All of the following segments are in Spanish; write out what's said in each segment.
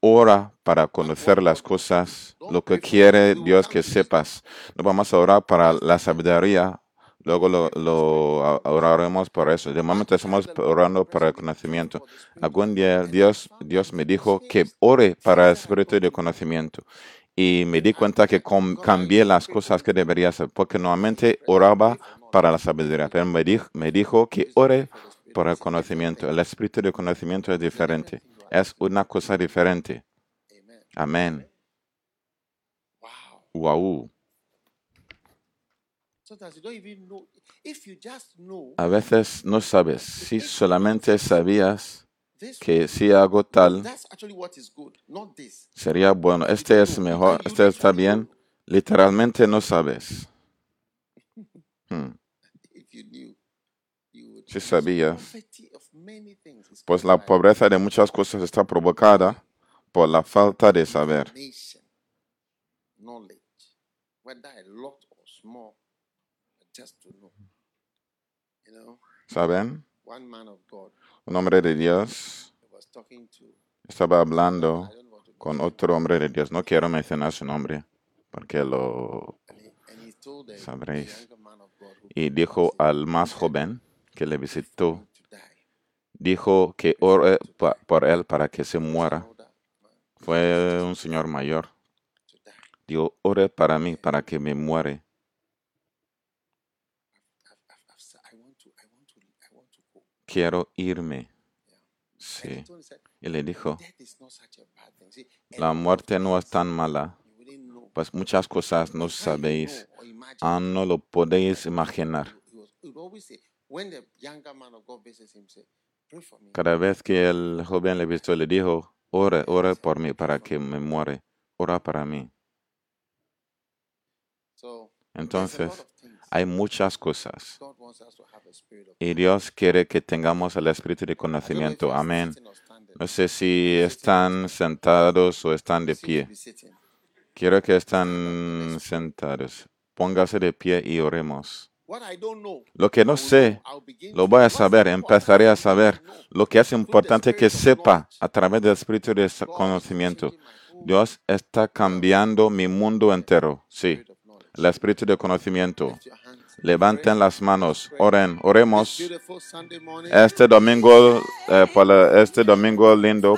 Ora para conocer las cosas, lo que quiere Dios que sepas. No vamos a orar para la sabiduría, luego lo, oraremos por eso. De momento estamos orando para el conocimiento. Algún día Dios, Dios me dijo que ore para el espíritu de conocimiento. Y me di cuenta que cambié las cosas que debería hacer, porque normalmente oraba para la sabiduría, pero me dijo, me dijo que ore por el conocimiento. El espíritu de conocimiento es diferente. Es una cosa diferente. Amen. Amén. Wow. A veces no sabes. Si solamente sabías que si hago tal, sería bueno. Este es mejor. Este está bien. Literalmente no sabes. Hmm. Si sabías. Pues la pobreza de muchas cosas está provocada por la falta de saber. information, knowledge, whether a lot or small, but just to know. You know, ¿Saben? one man of God Un hombre de Dios estaba hablando con otro hombre de Dios. No quiero mencionar su nombre porque lo... Sabréis. Y dijo al más joven que le visitó. Dijo que ore por él para que se muera. Fue un señor mayor. Dijo, ore para mí, para que me muere. Quiero irme. Sí. Y le dijo, la muerte no es tan mala, pues muchas cosas no sabéis. imagine. Ah, no lo podéis imaginar. Cada vez que el joven le visitó, le dijo, ore, ore por mí, para que me muere. Ora para mí. Entonces, hay muchas cosas. Y Dios quiere que tengamos el espíritu de conocimiento. Amén. No sé si están sentados o están de pie. Quiero que están sentados. Póngase de pie y oremos. What I don't know, Lo que no I will sé, lo to voy know. a saber, important empezaré a saber. know. Lo que es importante que spirit of sepa knowledge. a través del espíritu de conocimiento. changing my whole Dios está cambiando mi mundo entero. Sí, spirit of knowledge. el espíritu de conocimiento. Levanten las manos, oren, oremos. Este domingo, eh, por la- este domingo lindo,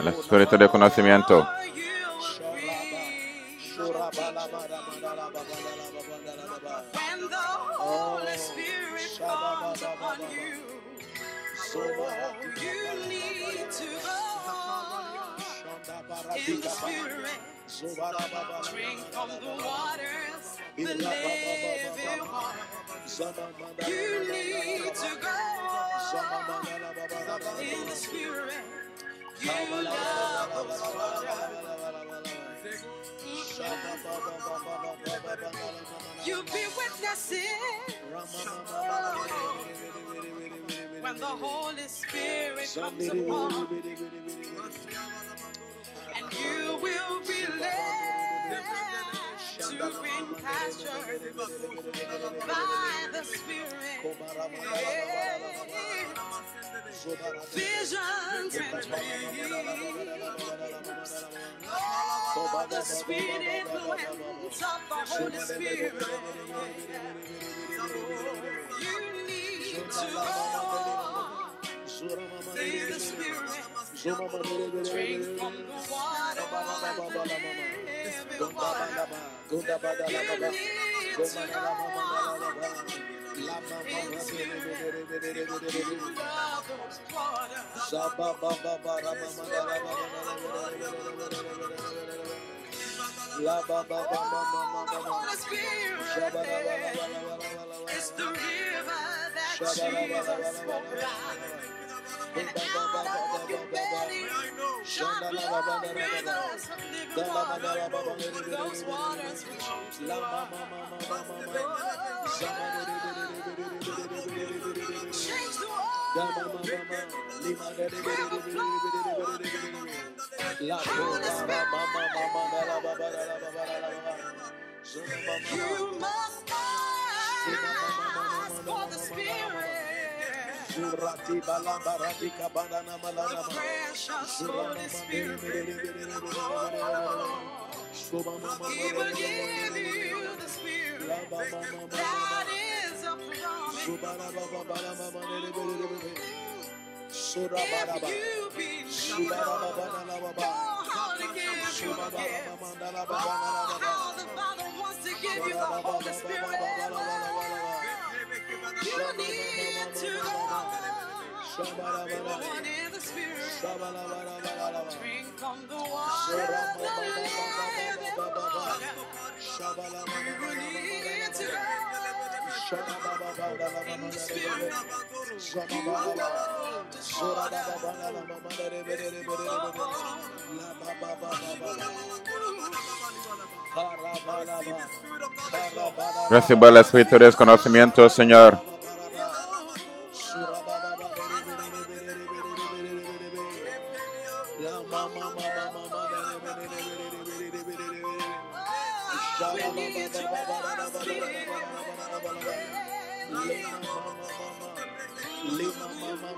el espíritu de conocimiento. Oh, you'll be when the Holy Spirit comes upon you. Oh, you need to go in the Spirit. Drink from the waters, the living water. You need to go in the Spirit. You love those waters. You be witnessing when the Holy Spirit comes upon, and you will be led to green pastures by the Spirit. Visions and dreams. Oh, the sweet influence of the Holy Spirit. You need to go in the Spirit. Drink from the water, the living water. You need to go in the Spirit. You love those waters. Is the river that Jesus spoke about. And out of your belly shall flow rivers of living water. Those waters will Change the world. You must ask for the Spirit. The precious Holy Spirit. He will give you the Spirit. That is a promise. If you be sure, oh, give you a gift. Oh, how the Father wants to give you the Holy Spirit. You need to know. One in the Spirit. Drink from the water of the living water. You need to know. In the Spirit. You are going to Reciba el espíritu de desconocimiento, Señor. How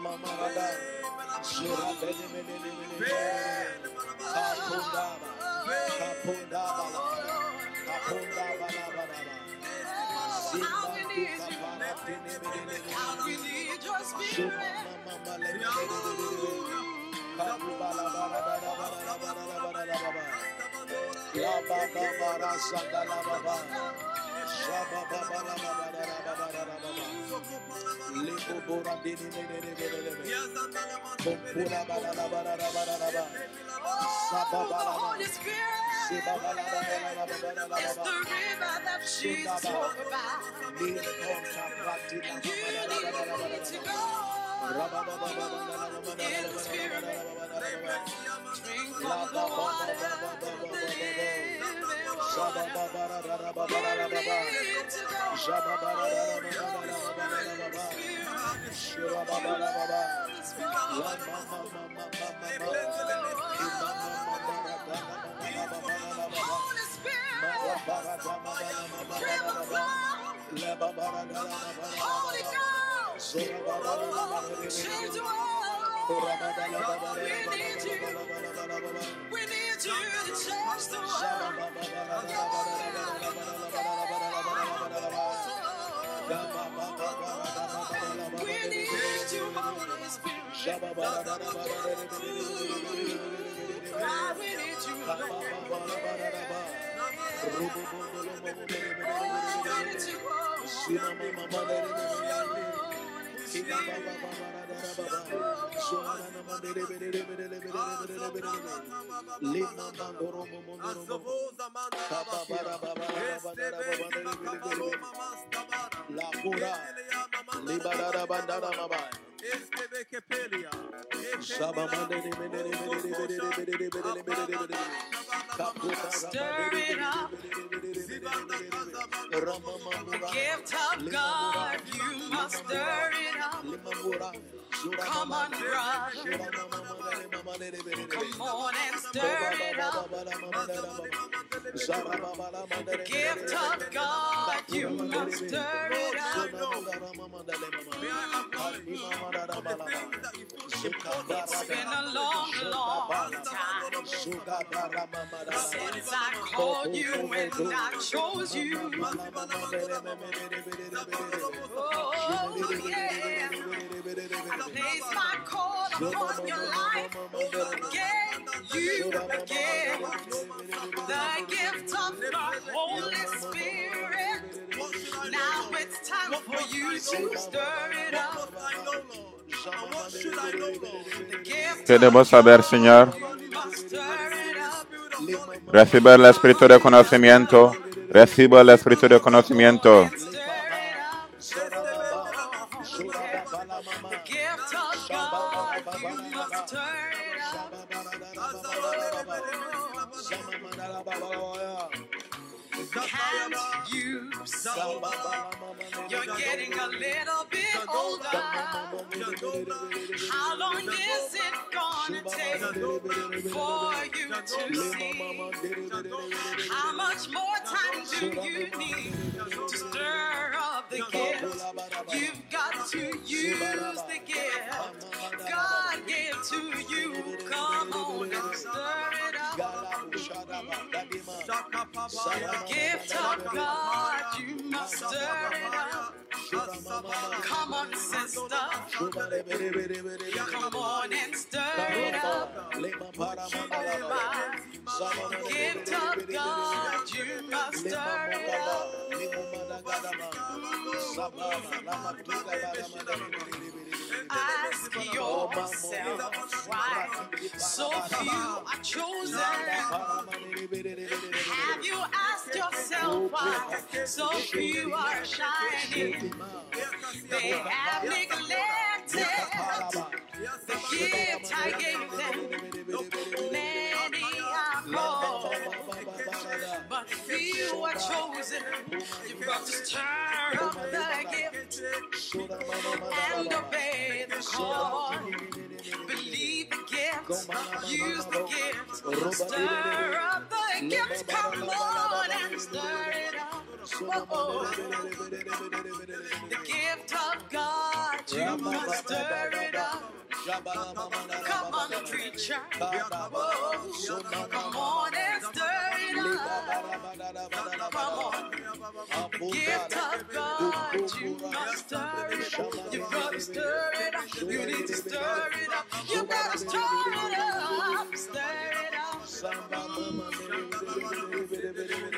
we need you. How we need your Spirit. Oh, Holy Spirit. It's the river that Jesus spoke about. You need to go in the Spirit. Drink from the water the Holy. Flow. Holy Ghost. Change the world. We need you. We need you to change the world. We need you, Holy Spirit. We need you. Oh, we need you, Stir it up. Gift of God, you must stir it up. Come on, brother. Come on and stir it up. Gift of God, you must stir it up. It's been a long, long time since I called you and I chose you. Oh, yeah. I placed my call upon your life again. You again. The gift of the Holy Spirit. Now it's time for you to stir it up. Queremos saber, Señor, recibo el espíritu de conocimiento, recibo el espíritu de conocimiento. You're getting a little bit older. How long is it gonna take for you to see? How much more time do you need to stir up the gift? You've got to use the gift God gave to you. Come on and stir it up. The gift of God, you must stir it up. Come on, sister. Come on and stir it up. Oh. The gift of God, you must stir it up. Ask yourself why so few are chosen. Have you asked yourself why so few are shining? They have neglected the gift I gave them. Many called, but few are chosen. You've got to stir up the gift and obey the call. Believe the gift, use the gift, stir up the gift. Come on and stir it up. The gift of God, you must stir it up. Come on, preacher. Come on and stir it up. Come on. Gift of God, you must stir it up. You gotta stir it up. You need to stir it up. You gotta stir it up. Stir it up.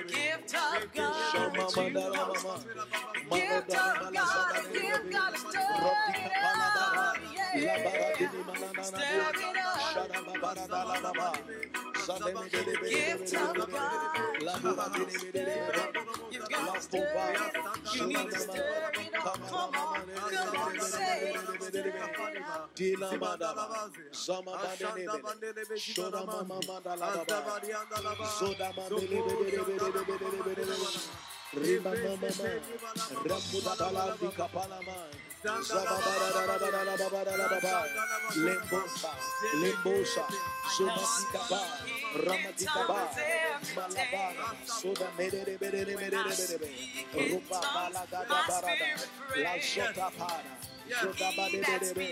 Gift of God. Gift of God. Give God a story. Give. You got to stir up. You need to stir up. Come on, come on, say it. Stir it up. Dila Madaba, Sama Badenebe, Shoda Mama Madalaba, Soda Mama Lembosa, Lembosa, Sumasikaba, Ramatikaba, Malabara, Suda Medere Berere Berere Berere, Rupa La Para. That's me.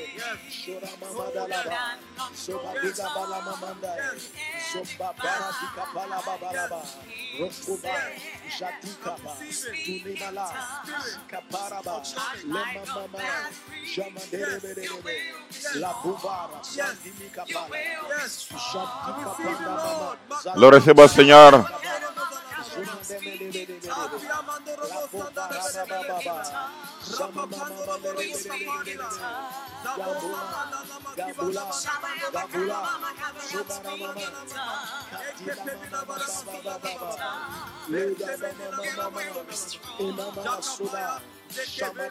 Lo Señor. Shabba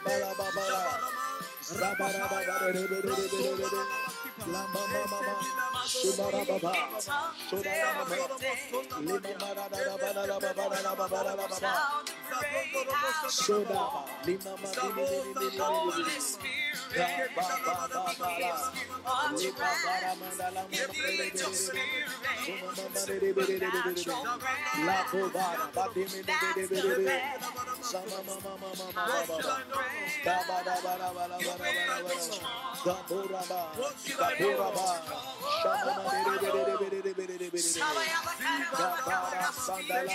Spirit, Daburaba, Daburaba, Shabana, Dabara, Sandala,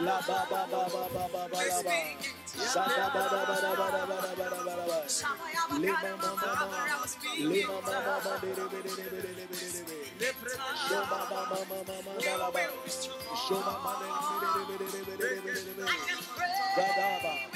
La Baba, Baba, Baba, Baba, Sada, Baba, Baba, Baba, Baba, Baba, Lima, Mama, Lima, Mama, Shoma, Mama, Mama, Mama, Shoma, Mama, Gadaba.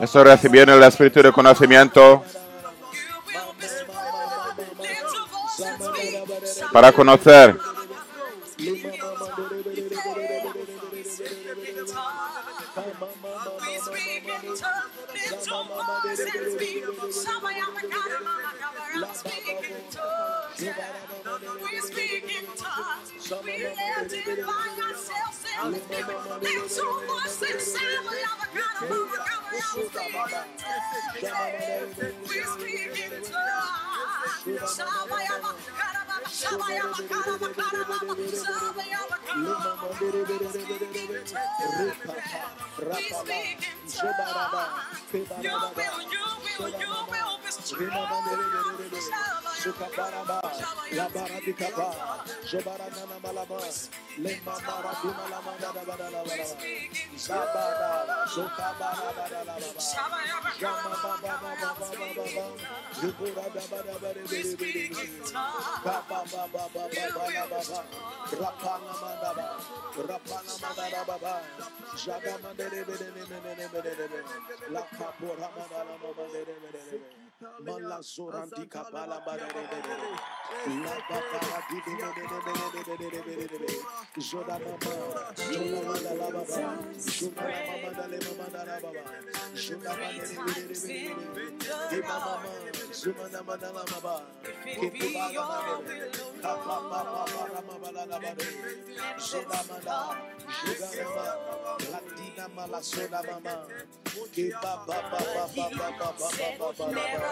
Eso recibió en el espíritu de conocimiento. Para conocer no more since beautiful I'm a kind of I'm speaking to. We speak in tongues. We left by ourselves in the spirit. There's so much inside of our God of overcoming. We speak in tongues. Shabayama, Karababa, Shabayama, Karababa, Karababa, Shabayama, Karababa, speak in tongues. We speak in tongues. You will, you will, you will be strong. Shabayama, Shabayama, Barabikaba, Jobaranana Malaba, Lema Marabima Lamada Badala, Zabada, Sokabara Badala, Shama Baba Baba Baba, Yukura Dabada Bari, Baba Baba Baba Baba, Rapana Mandaba, Rapana Mandara Baba, Jagama de Lebe, La Capora Mandala Baba. Mala Zorandi Kabala Badere, La Babala Dibidere, Joda Baba, Joda Baba, Joda Mada Lema Baba, Joda Baba, Joda Baba, Baba, Baba Baba, Joda Joda Baba Baba Baba Baba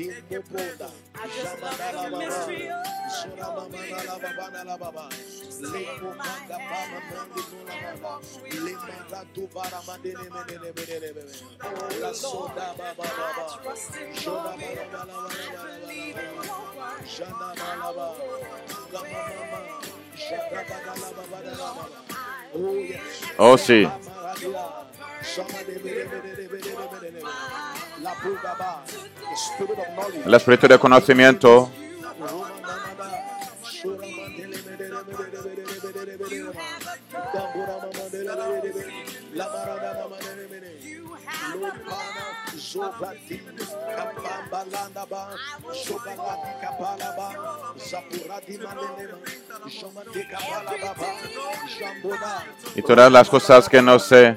I just love the mystery of Oh. Oh see. El espíritu de conocimiento. Y todas las cosas que no sé.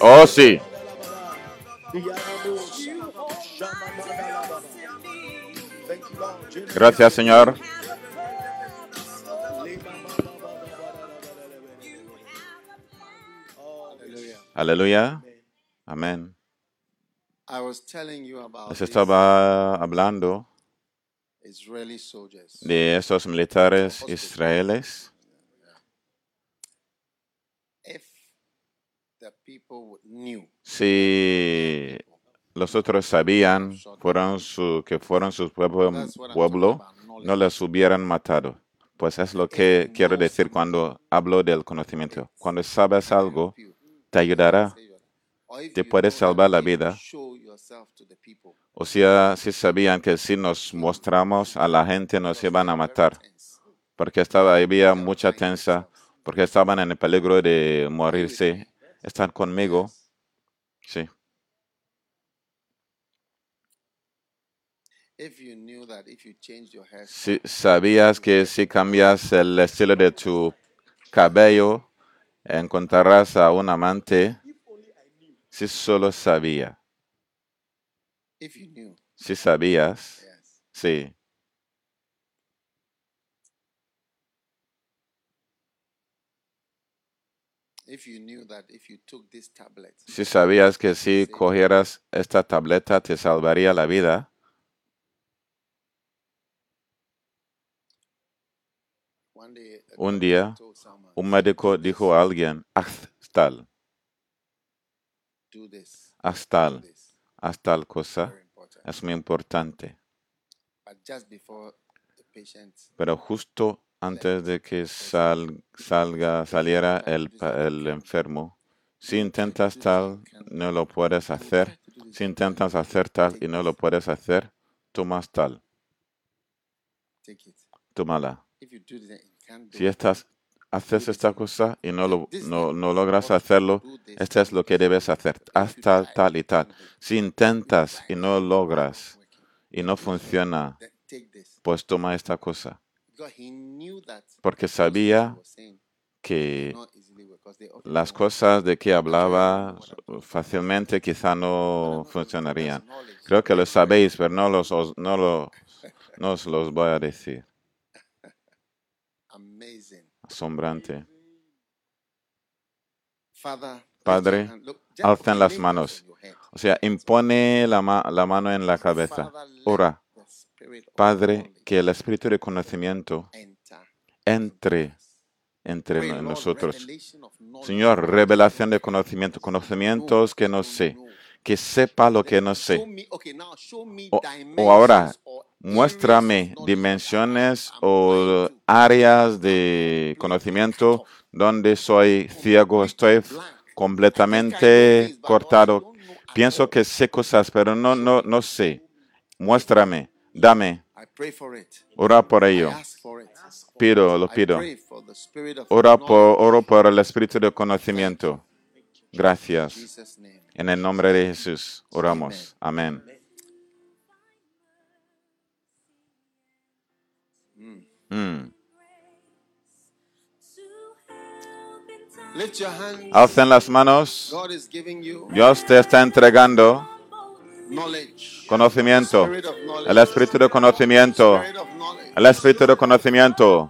Oh. Oh sí. Gracias, Señor. Aleluya. Amén. Les estaba hablando de esos militares israelíes. Si los otros sabían fueron su, que fueron su pueblo, That's what I'm pueblo, no les hubieran matado. Pues es lo que quiero decir cuando hablo del conocimiento. Cuando sabes algo, te ayudará. Te that salvar la vida. O sea, si sabían que si nos mostramos a la gente nos iban a matar, porque estaba, había mucha tensa, porque estaban en el peligro de morirse. Están conmigo. Sí. Si sabías que si cambias el estilo de tu cabello, encontrarás a un amante. Si solo sabía. if you knew, Si sabías. yes. Sí. If you knew that if you took this tablet, Si sabías que si cogieras esta tableta te salvaría la vida. Un día, Un médico dijo a alguien, haz tal, haz tal, haz tal cosa. Es muy importante. Pero justo antes de que sal- salga, saliera el, el enfermo, si intentas tal, no lo puedes hacer. Si intentas hacer tal y no lo puedes hacer, tomas tal, tómala. Si estás, haces esta cosa y no, lo, no, no logras hacerlo, esto es lo que debes hacer. Haz tal, tal y tal. Si intentas y no logras y no funciona, pues toma esta cosa. Porque sabía que las cosas de que hablaba fácilmente quizá no funcionarían. Creo que lo sabéis, pero no, los, os- no, no os los voy a decir. Padre, alzan las manos. O sea, impone la, mano en la cabeza. Ora, Padre, que el espíritu de conocimiento entre entre nosotros. Señor, revelación de conocimiento, conocimientos que no sé, que sepa lo que no sé. O ahora, muéstrame dimensiones o áreas de conocimiento donde soy ciego, estoy completamente cortado. Pienso que sé cosas, pero no, no, no sé. Muéstrame, dame, ora por ello. Pido, lo pido. Ora por, oro por el espíritu de conocimiento. Gracias. En el nombre de Jesús, oramos. Amén. Mm. Alcen las manos. Dios te está entregando conocimiento. El espíritu de conocimiento. El espíritu de conocimiento.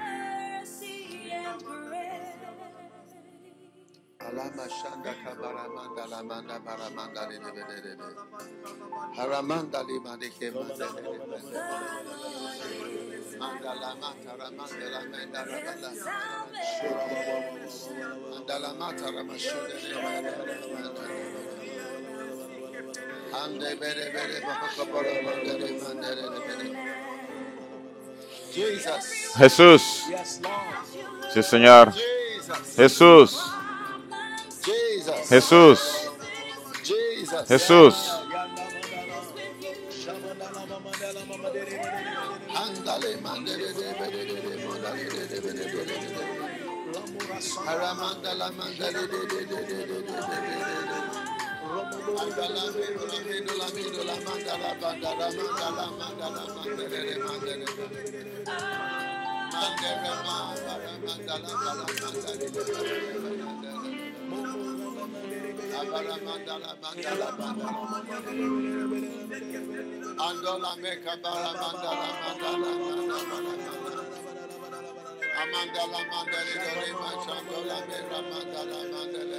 Jesús. Señor. Jesús. Jesús. Jesús. Mandale, mandale, Aramandala, mandale, Mandala, mandala, mandala, mandala, mandala, mandala, mandala, mandala, mandala, mandala, mandala, Andola meka bara mandala mandala mandala. Amandala mandala dore machandola meka mandala mandala.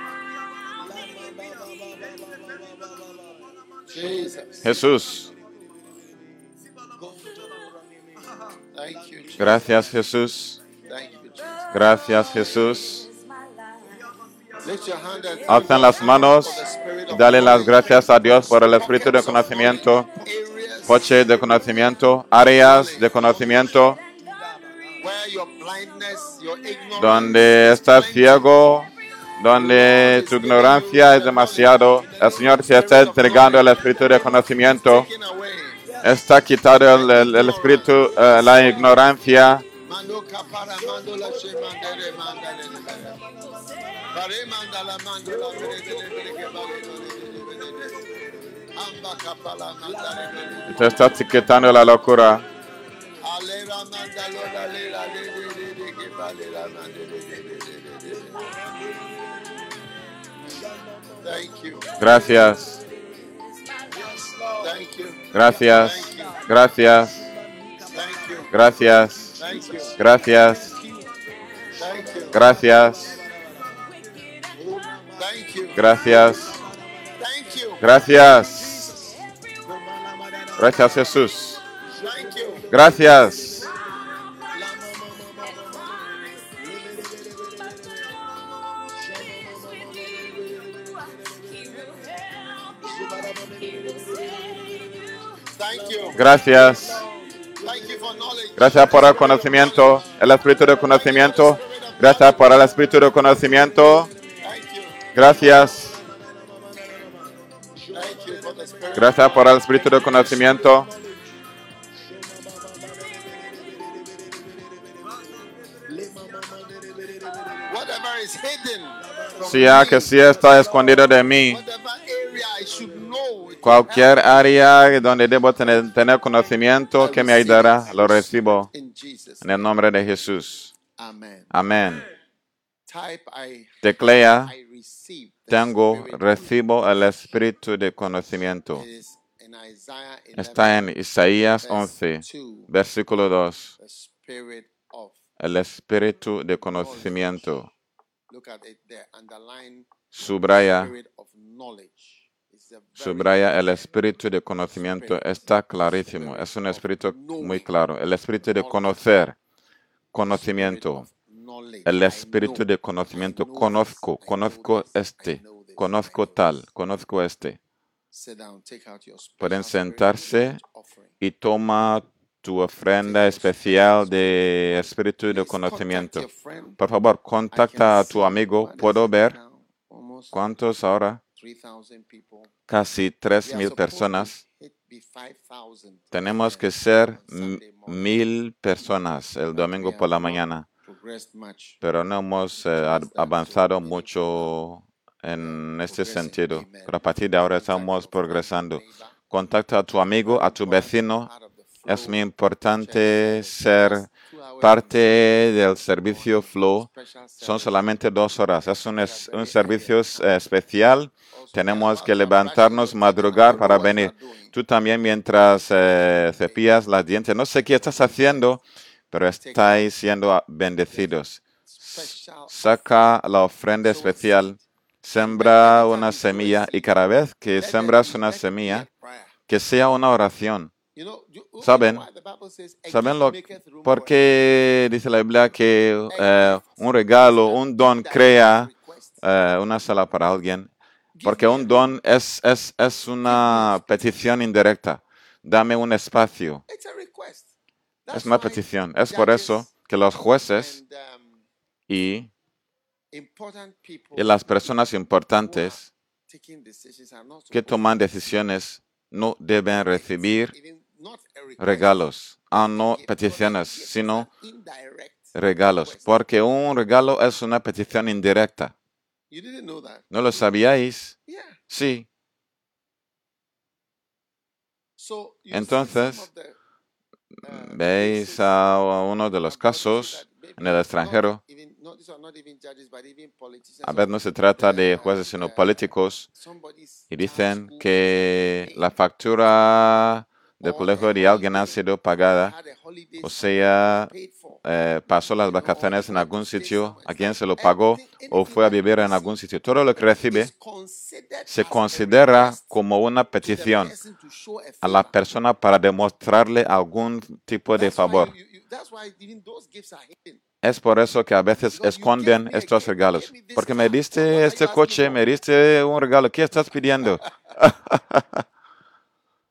Jesús. Gracias, Jesús. Gracias, Jesús. Alzan las manos y dale las gracias a Dios por el espíritu de conocimiento, coche de conocimiento, áreas de conocimiento, donde estás ciego, donde tu ignorancia es demasiado. El Señor te está entregando el espíritu de conocimiento. taken away. Está quitado el, espíritu, eh, la ignorancia. Te está quitando la locura. Gracias, gracias, gracias, gracias, gracias, gracias, gracias, gracias. Gracias, Jesús. Gracias. Gracias. Gracias por el conocimiento, el espíritu de conocimiento. Gracias por el espíritu de conocimiento. Gracias. Gracias por el espíritu de conocimiento. Si ya que sí está escondido de mí, cualquier área donde debo tener, tener conocimiento que me ayudará, lo recibo en el nombre de Jesús. Amen. Amén. Teclea, tengo, recibo el espíritu de conocimiento. It is in Isaiah 11, Está en Isaías verse 11, 2, versículo 2. the spirit of. El espíritu de conocimiento. Look at it there. Underline Subraya, spirit of knowledge. It's a very subraya el espíritu de conocimiento. Está clarísimo. Es un espíritu muy claro. El espíritu de conocer, conocimiento. El espíritu de conocimiento. Conozco, conozco este, conozco tal, conozco este. Pueden sentarse y toma tu ofrenda especial de espíritu de conocimiento. Por favor, contacta a tu amigo. Puedo ver cuántos ahora, 3,000 people. Casi We tres are mil supposed to personas. hit be 5,000 Tenemos que ser mil personas el domingo por la mañana, pero no hemos eh, ad- avanzado mucho en este sentido. Pero a partir de ahora estamos progresando. Contacta a tu amigo, a tu vecino. Es muy importante ser parte del servicio Flow. Son solamente dos horas. Es un, es- un servicio eh, especial. Tenemos que levantarnos, madrugar para venir. Tú también mientras eh, cepillas las dientes. No sé qué estás haciendo, pero estáis siendo bendecidos. Saca la ofrenda especial, sembra una semilla y cada vez que sembras una semilla, que sea una oración. ¿Saben? ¿Saben lo, por qué dice la Biblia que eh, un regalo, un don crea eh, una sala para alguien? Porque un don es, es, es una petición indirecta. Dame un espacio. Es una petición. Es por eso que los jueces y, y las personas importantes que toman to decisiones no deben recibir regalos, ah, no peticiones, sino regalos, porque un regalo es una petición indirecta. You didn't know that? ¿No lo sabíais? Sí. Entonces, uh, Veis a uno de los that God casos en el extranjero. A veces no se trata de uh, jueces, sino uh, políticos. Y dicen que la factura del colegio a de alguien ha sido pagada, o sea, eh, pasó las vacaciones en algún sitio, a quien se lo pagó o fue a vivir en algún sitio. Todo lo que recibe se considera como una petición a la persona para demostrarle algún tipo de favor. Es por eso que a veces esconden estos regalos. Porque me diste este coche, me diste un regalo. ¿Qué estás pidiendo?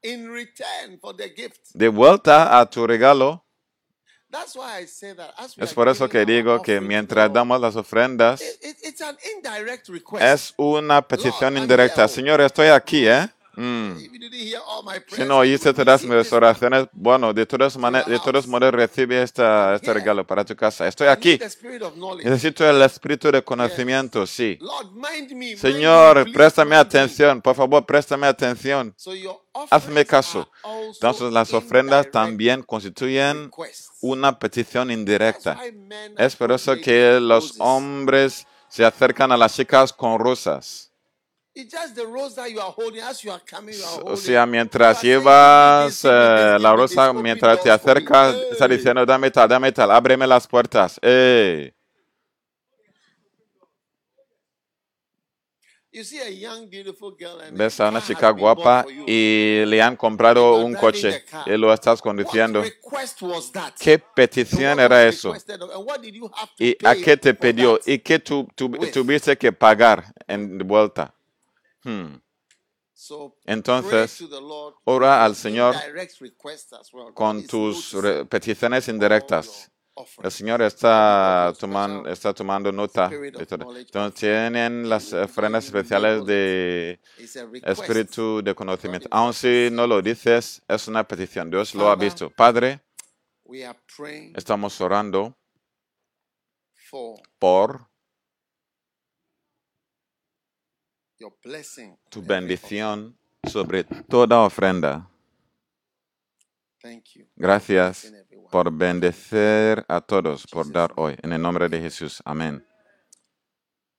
In return for the gift. De vuelta a tu regalo. That's why I say that as we Es por eso que digo que mientras damos las ofrendas, it, it, it's an indirect request. es una petición Lord, indirecta. Señor, estoy aquí, ¿eh? Mm. My Si no oíste todas mis oraciones, bueno, de todas maneras, de todos modos recibe esta, este regalo para tu casa. Estoy aquí. Necesito el espíritu de conocimiento, sí. Señor, préstame atención, por favor, préstame atención. Hazme caso. Entonces las ofrendas también constituyen una petición indirecta. Es por eso que los hombres se acercan a las chicas con rosas. O sea, mientras You are saying, llevas "Give me this, give me eh, la rosa, mientras te doors for me." acercas, está Hey. diciendo, dame tal, dame tal, ábreme las puertas. ¡Ey! You see a young, beautiful girl and Ves a una chica guapa y le han comprado un coche y lo estás What conduciendo. ¿Qué petición what era eso? ¿Y a pay qué te pidió? ¿Y qué tu- with? tuviste que pagar en vuelta? Hmm. So Entonces, ora al Señor con tus peticiones indirectas. El. Señor está, está tomando nota de todo. Entonces tienen las ofrendas especiales de espíritu de conocimiento. Aun si no lo dices, es una petición. Dios lo ha visto. Padre, estamos orando por tu bendición sobre toda ofrenda. Thank you. Gracias por bendecir a todos, por dar hoy. En el nombre de Jesús. Amén.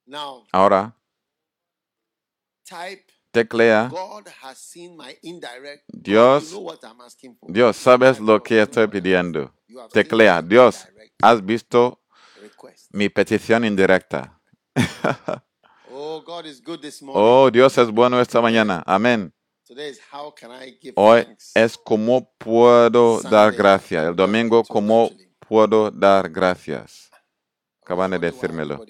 Now, Ahora, type teclea. Dios. Dios, sabes lo que estoy pidiendo. Teclea. Dios, has visto mi petición indirecta. Oh, God is good this morning. Oh, Dios es bueno esta mañana. Amén. Today is how can I give Hoy es cómo puedo dar gracias. El domingo, cómo puedo dar gracias. Acaban de decírmelo.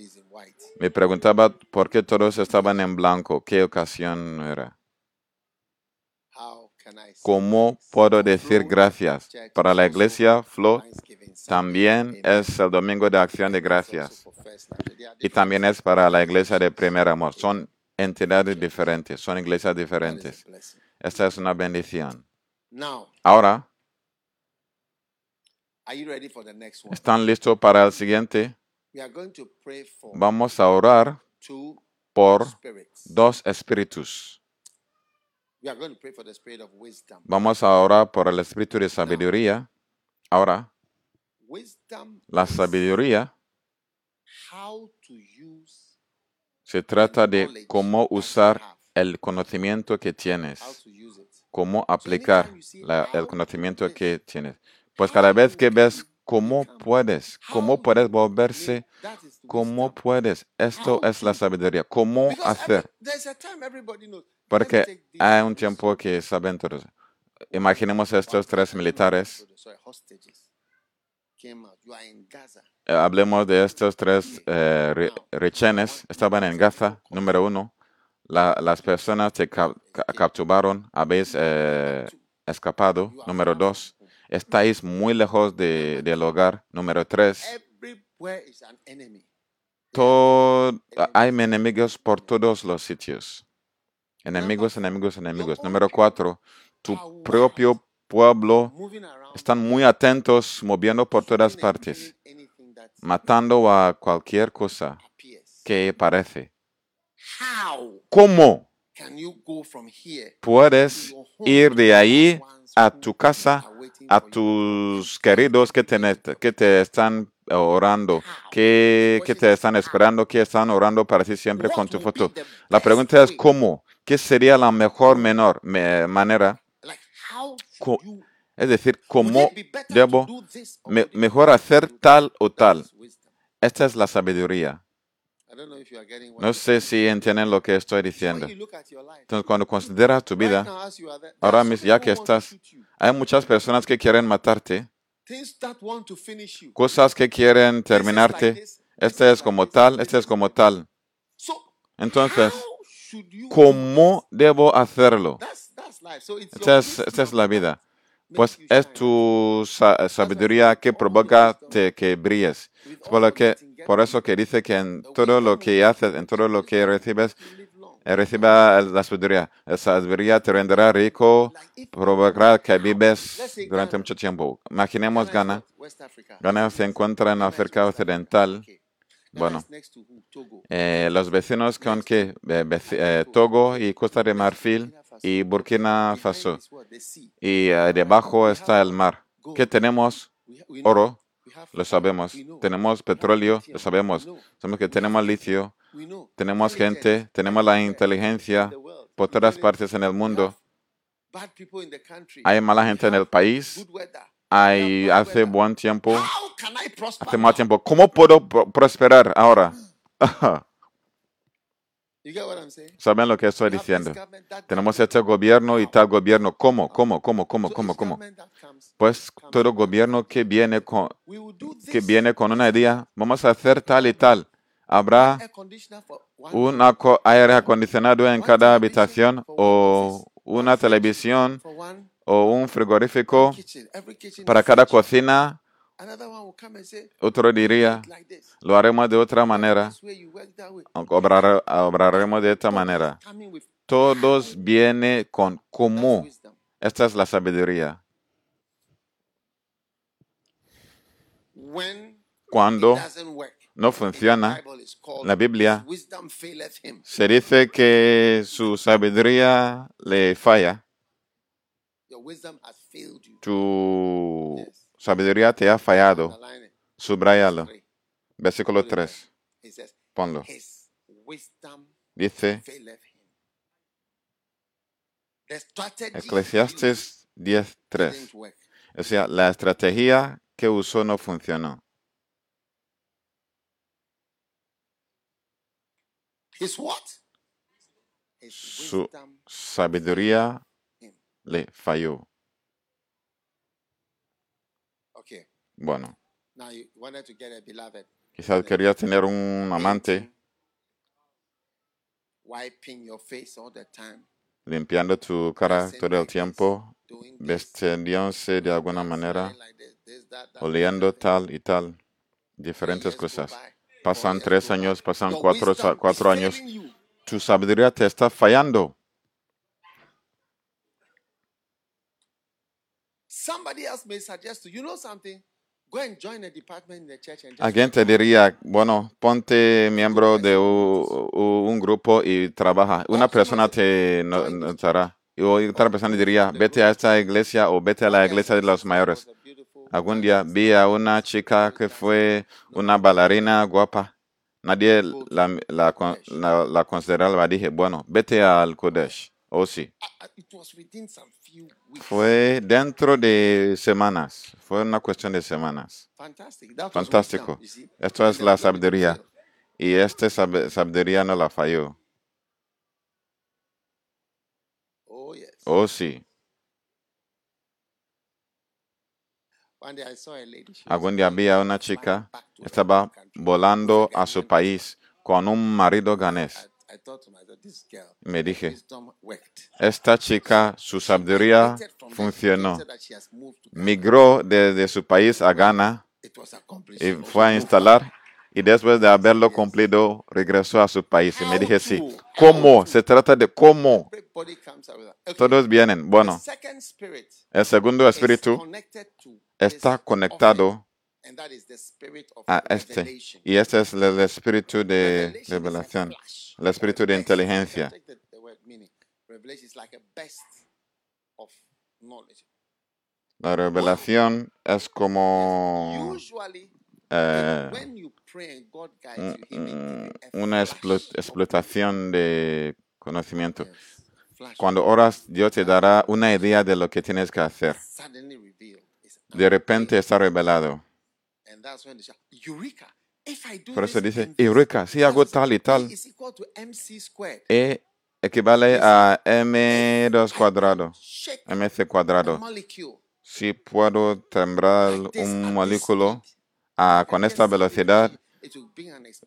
Me preguntaba por qué todos estaban en blanco. ¿Qué ocasión era? How can I say ¿Cómo puedo decir gracias? Para la iglesia Sunday. También es el domingo de acción de gracias. Y también es para la iglesia de primer amor. Son entidades diferentes, son iglesias diferentes. Esta es una bendición. Ahora? ¿están listos para el siguiente? Vamos a orar por dos espíritus. Vamos a orar por el espíritu de sabiduría. Ahora, la sabiduría how to use se trata de cómo usar el conocimiento que How tienes, cómo aplicar la- el conocimiento que tienes. Pues cada vez que ves cómo puedes, cómo puedes volverse, cómo puedes, esto es la sabiduría, cómo hacer. there's a time everybody knows. Let me Porque hay un tiempo que saben todos. Imaginemos estos tres militares. Hablemos de estos tres eh, re- Now, number rehenes. one, you Estaban en Gaza. Número uno, la- las personas te cap- ca- Escape. capturaron, habéis eh, escapado. Número dos, estáis muy lejos de, del hogar. Número tres, todo, hay enemigos por todos los sitios. Enemigos, enemigos, enemigos. Número cuatro, tu propio pueblo están muy atentos, moviendo por todas partes, matando a cualquier cosa que parece. ¿Cómo puedes ir de ahí a tu casa, a tus queridos que te, que te están orando, que, que te están esperando, que están orando para ti siempre con tu foto? La pregunta es ¿cómo? ¿Qué sería la mejor menor me- manera? Es decir, ¿cómo debo me- mejor hacer tal o tal? Esta es la sabiduría. No sé si entienden lo que estoy diciendo. Entonces, cuando consideras tu vida, ahora mismo, ya que estás, hay muchas personas que quieren matarte, cosas que quieren terminarte. Este is es como tal, este es como tal. Entonces, ¿cómo debo hacerlo? Esta es, esta es wisdom la vida. Pues es tu sa- sabiduría que provoca te- que brilles. Por, lo que, por eso que dice que en todo lo que haces, en todo lo que recibes, eh, reciba la sabiduría. La sabiduría te renderá rico, provocará que vives durante mucho tiempo. Imaginemos Ghana Ghana. se encuentra en África. Occidental. Bueno, eh, los vecinos con que eh, eh, Togo. Y Costa de Marfil. Y Burkina Faso. Y eh, debajo está el mar. ¿Qué tenemos? Oro, lo sabemos. Tenemos petróleo, lo sabemos. Sabemos que tenemos litio, tenemos gente, tenemos la inteligencia por todas partes en el mundo. Hay mala gente en el país. Hay hace buen tiempo, How can I prosper hace now? tiempo. ¿Cómo puedo pro- prosperar ahora? ¿Saben lo que estoy diciendo? Tenemos este gobierno y tal gobierno. ¿Cómo? ¿Cómo? ¿Cómo? ¿Cómo? ¿Cómo? ¿Cómo? Pues todo gobierno que viene con, que viene con una idea, vamos a hacer tal y tal. Habrá un aire acondicionado en cada habitación o una televisión o un frigorífico para cada cocina. Another one will come and say, Otro "Do diría, lo haremos de otra manera, this way, you work that way." obrar- obraremos de esta manera. Todos how. viene con cómo. Esta es la sabiduría. Cuando no funciona, la Biblia se dice que su sabiduría le falla. Your wisdom has failed you. Tu. Sabiduría te ha fallado. Subrayalo. Versículo Put it there. 3. It says, Ponlo. Dice Eclesiastes 10.3. didn't work. O sea, la estrategia que usó no funcionó. Su sabiduría le falló. Bueno, quizás quería tener un amante. Painting, Wiping your face all the time. limpiando tu cara todo el tiempo, vestiéndose de alguna manera, oliendo tal y tal, diferentes cosas. Pasan tres años, pasan cuatro, cuatro años. Tu sabiduría te está fallando. Somebody else may suggest to you, you know something? Alguien te diría, bueno, ponte miembro de un grupo y trabaja. Una persona te no- notará. Y otra persona diría, vete a esta iglesia o vete a la iglesia de los mayores. Algún día vi a una chica que fue una bailarina guapa. Nadie la, la, la, la consideraba. Dije, bueno, vete al Kodesh. Oh, sí. Fue dentro de semanas. Fue una cuestión de semanas. Fantástico. Esto es la sabiduría. Y esta sab- sabiduría no la falló. Oh. Oh, sí. Algún día flying- vi a una chica, estaba volando a su país con un marido ganés. Me dije, esta chica, su sabiduría funcionó. Migró desde su país a Ghana It was accomplished. y fue a instalar Y después de haberlo cumplido, regresó a su país. Y me dije, sí, ¿cómo? Se trata de cómo. Todos vienen. Bueno, The second spirit el segundo espíritu está conectado offering, and that is the spirit of a este. Y este es el espíritu de revelación. El espíritu de inteligencia. La revelación es como eh, un- una explotación de conocimiento. Cuando oras, Dios te dará una idea de lo que tienes que hacer. De repente está revelado. Por eso dice, Eureka, si hago tal y tal, E equivale a M2 cuadrado, MC cuadrado. Si puedo temblar un moléculo a, con esta velocidad,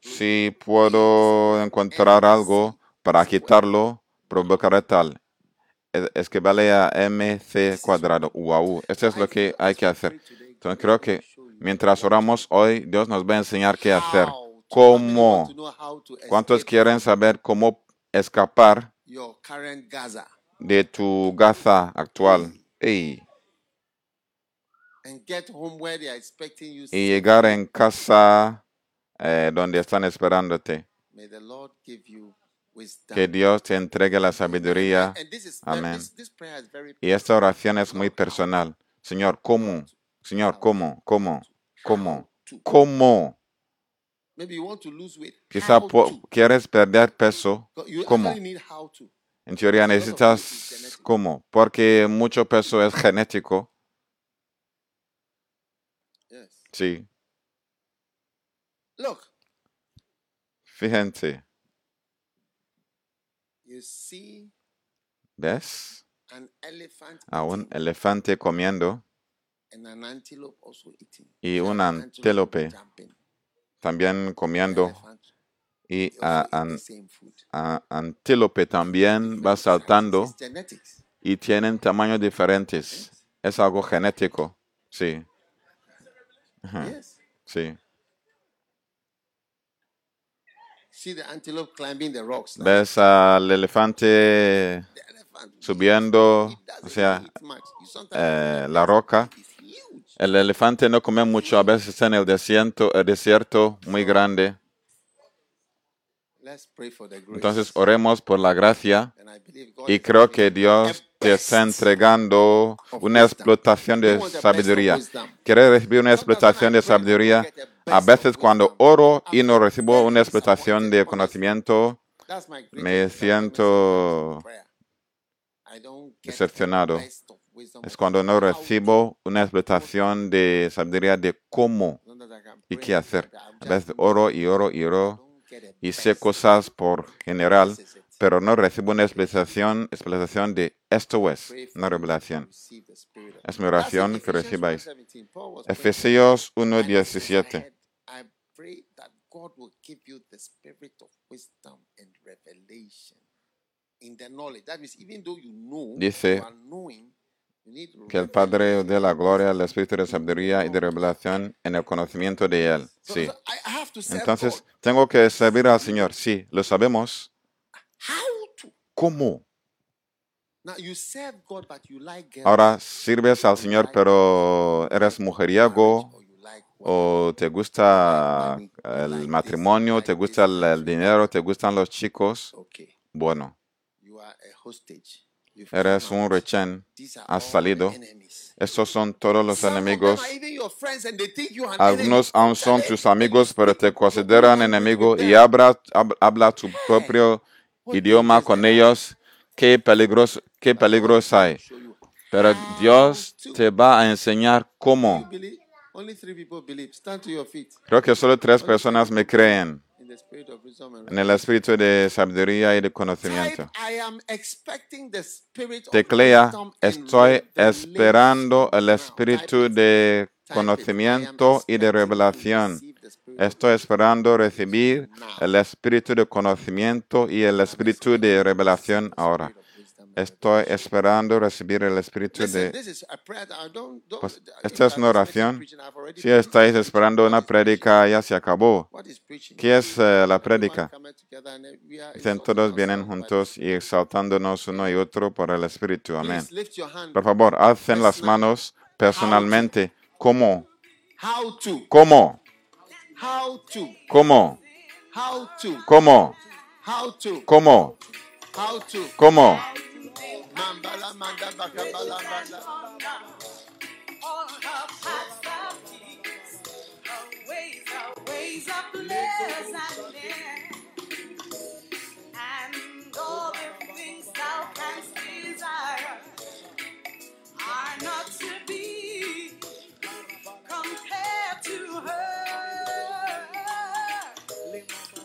si puedo encontrar algo para agitarlo, provocará tal. Es que vale a MC cuadrado. Wow, esto es lo que hay que hacer. Entonces creo que mientras oramos hoy, Dios nos va a enseñar qué hacer. ¿Cómo? ¿Cuántos quieren saber cómo escapar de tu Gaza actual? Ey, and get home where they are expecting you. y llegar en casa eh, donde están esperándote. Que Dios te entregue la sabiduría. Amén. Y esta oración es muy personal. Señor, ¿cómo? Señor, ¿cómo? ¿Cómo? ¿Cómo? ¿Cómo? Quizá quieres perder peso. ¿Cómo? En teoría necesitas cómo. Porque mucho peso es genético. Sí. Look, Fíjense. ¿Ves? A un elefante comiendo y un An antílope también comiendo y a, an- a- antílope también va saltando y tienen tamaños diferentes. Es algo genético. Sí, sí. See the antelope climbing the rocks. now. ¿Ves al elefante subiendo, o sea, eh, la roca? El elefante no come mucho, a veces está en el desierto, el desierto muy grande. Entonces oremos por la gracia y creo que Dios te está entregando una explotación de sabiduría. ¿Quieres recibir una explotación de sabiduría? A veces cuando oro y no recibo una explotación de conocimiento, me siento decepcionado. es cuando no recibo una explotación de sabiduría de cómo y qué hacer. A veces oro y oro y oro y sé cosas por general, pero no recibo una explicación, explicación de esto es, una revelación. Es mi oración que recibáis. 1:17. Paul was praying. Efesios And he says 1.17. ahead, I pray that God will give you the spirit of wisdom and revelation Dice Que el Padre dé la gloria al Espíritu de sabiduría y de revelación en el conocimiento de Él. Sí. Entonces, tengo que servir al Señor. Sí, lo sabemos. ¿Cómo? Ahora sirves al Señor, pero eres mujeriego o te gusta el matrimonio, te gusta el, el dinero, te gustan los chicos. Bueno, eres un rechén. Has salido. Estos son todos los enemigos. Algunos aún son tus amigos, pero te consideran enemigo y habla, hab- habla tu propio idioma con ellos. Qué peligros, qué peligros hay. Pero Dios te va a enseñar cómo. Creo que solo tres personas me creen en el espíritu de sabiduría y de conocimiento. Teclea, estoy esperando el espíritu de conocimiento y de revelación. Estoy esperando recibir el espíritu de conocimiento y el espíritu de revelación ahora. Estoy esperando recibir el Espíritu de... Pues, esta es una oración. Si estáis esperando una prédica, ya se acabó. ¿Qué es eh, la prédica? Dicen, todos vienen juntos y exaltándonos uno y otro por el Espíritu. Amén. Por favor, alcen las manos personalmente. ¿Cómo? ¿Cómo? ¿Cómo? ¿Cómo? ¿Cómo? To? ¿Cómo? Mambala manda bakabala manda. All her paths of peace, her ways are ways of pleasantness, and all the things thou canst desire are not to be compared to her.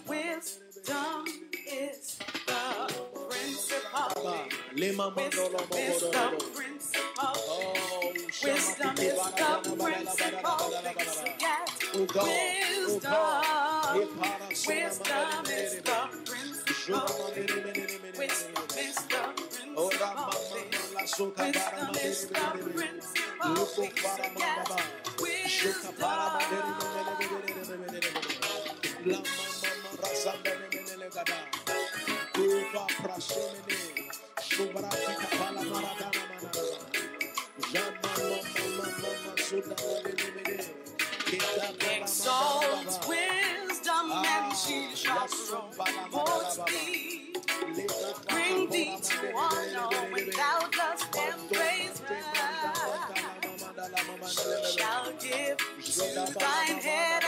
Wisdom is the principal. Wisdom is the principal thing. Wisdom is the principal thing. So get wisdom. Wisdom is the principal thing. Wisdom is the principal thing. Wisdom is the principal thing. So get wisdom. Exalt wisdom and she shall promote thee. Bring thee to honor without dust and praise her. Shall give to thine head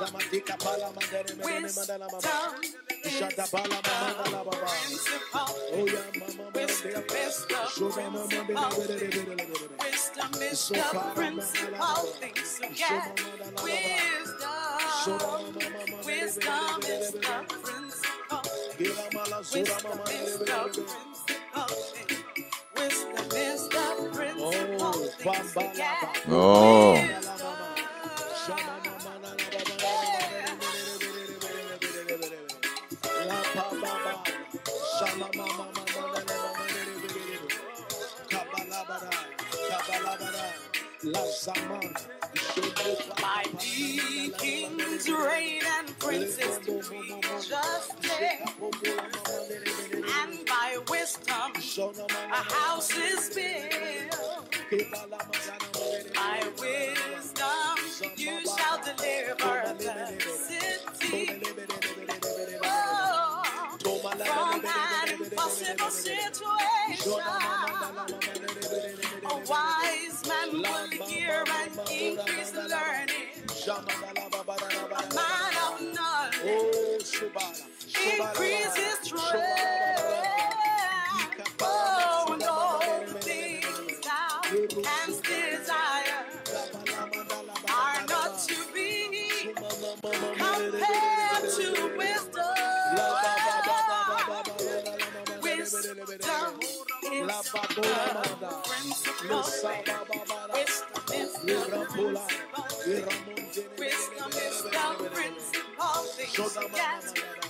Wisdom is the principal thing. Wisdom is the principal thing. Wisdom is the principal thing. So get wisdom. Wisdom is the principal thing. Wisdom is the principal thing. Wisdom is the principal thing. So get Oh. My kings reign and princes to be justice, and by wisdom a house is built. By wisdom you shall deliver the city. Oh, from an impossible situation. Knowledge increase his strength. Oh, and all things thou canst desire are not to be compared to wisdom. Wisdom is principal thing. Wisdom is the principal principal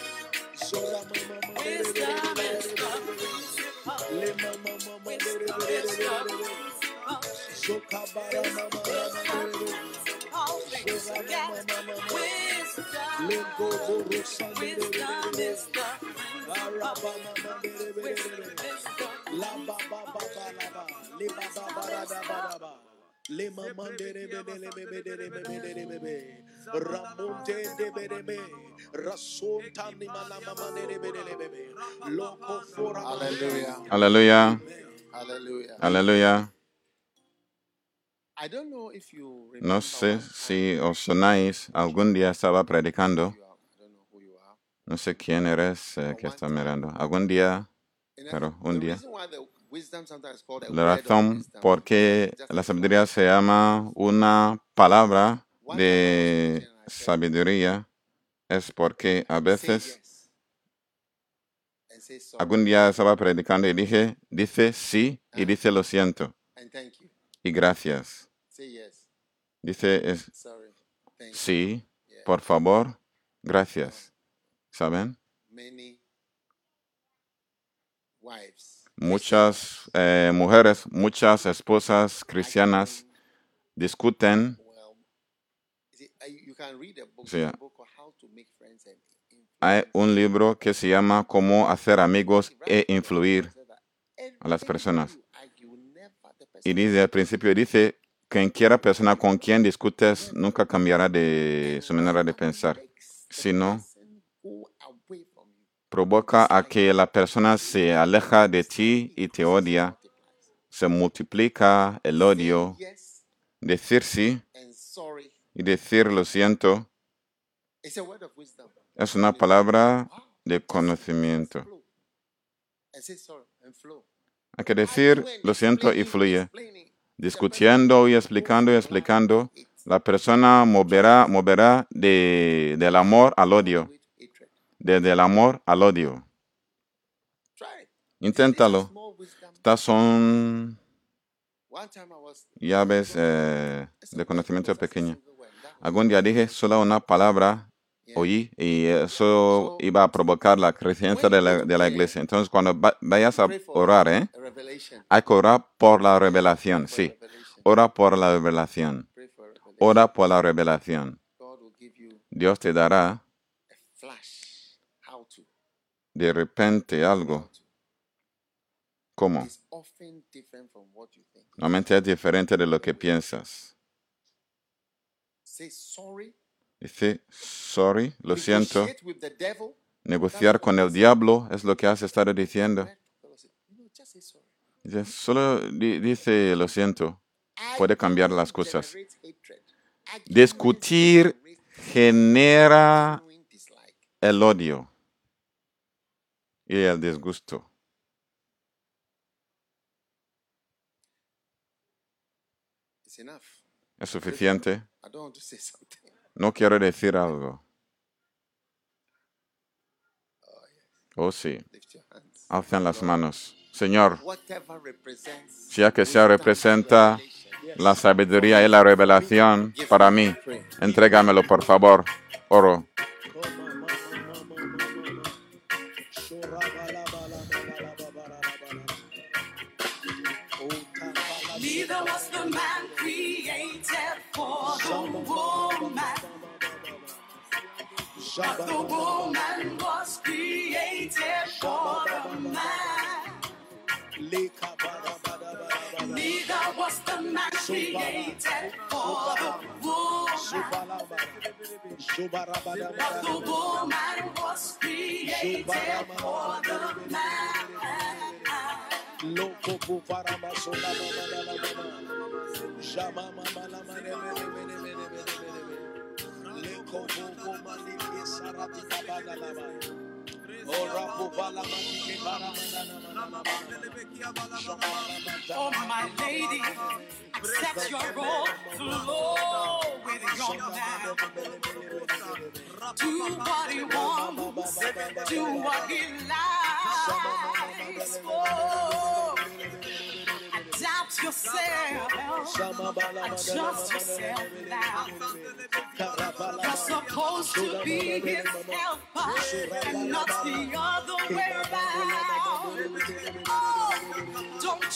sometimes is called a la word of razón wisdom. por qué just la a sabiduría se llama una palabra One de time I was preaching and I said, sabiduría es porque a say veces yes and say sorry algún día estaba predicando. y dije, dice sí y dice lo siento and thank you. y gracias. Say yes, Dice es sorry, thank you. sí, Yeah. por favor, gracias. ¿Saben? Many wives, Muchas eh, mujeres, muchas esposas cristianas discuten. well, you see, uh, you can read a book, Sí. there's a book called How to Make Friends and Hay un libro que se llama Cómo hacer amigos e influir. a las personas. Y dice al principio, dice, quien quiera persona con quien discutes nunca cambiará de su manera de pensar, sino provoca a que la persona se aleja de ti y te odia, se multiplica el odio, decir sí y decir lo siento es una palabra de conocimiento. Hay que decir lo siento y fluye. Discutiendo y explicando y explicando, la persona moverá, moverá de, del amor al odio, desde el amor al odio. Inténtalo. Estas son llaves eh, de conocimiento pequeño. Algún día dije solo una palabra, oí, y eso iba a provocar la creciente de la, de la iglesia. Entonces, cuando va- vayas a orar, ¿eh? hay que orar por la revelación, sí. Ora por la revelación. Ora por la revelación. Dios te dará de repente algo. ¿Cómo? Normalmente es diferente de lo que piensas. Dice, sorry, lo siento. Negociar con el diablo es lo que has estado diciendo. Dice, solo di- dice, lo siento. Puede cambiar las cosas. Discutir genera el odio y el disgusto. ¿Es suficiente? No quiero decir algo. Oh, sí. Alzan las manos. Señor, ya que sea representa la sabiduría y la revelación para mí, entrégamelo, por favor. Oro. The woman, but the woman was created for the man. Neither was the man created for the woman, but the woman was created for the man. Oh, my lady, accept your role, with your man. Do what he wants, do what he likes. Oh, adapt yourself, adjust yourself now. You're supposed to be his helper and not the other way around. Oh,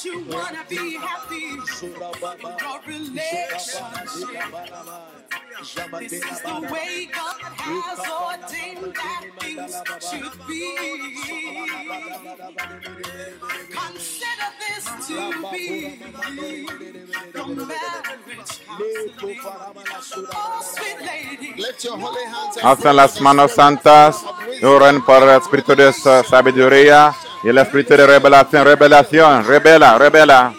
you wanna be happy in your relationship? This is the way God has ordained that things should be. Consider this to be your marriage counseling. Oh, sweet lady. Lift your holy hands and Alzan las manos santas y oren por el espíritu de sabiduría y el espíritu de revelación. Revelación, revela, revela.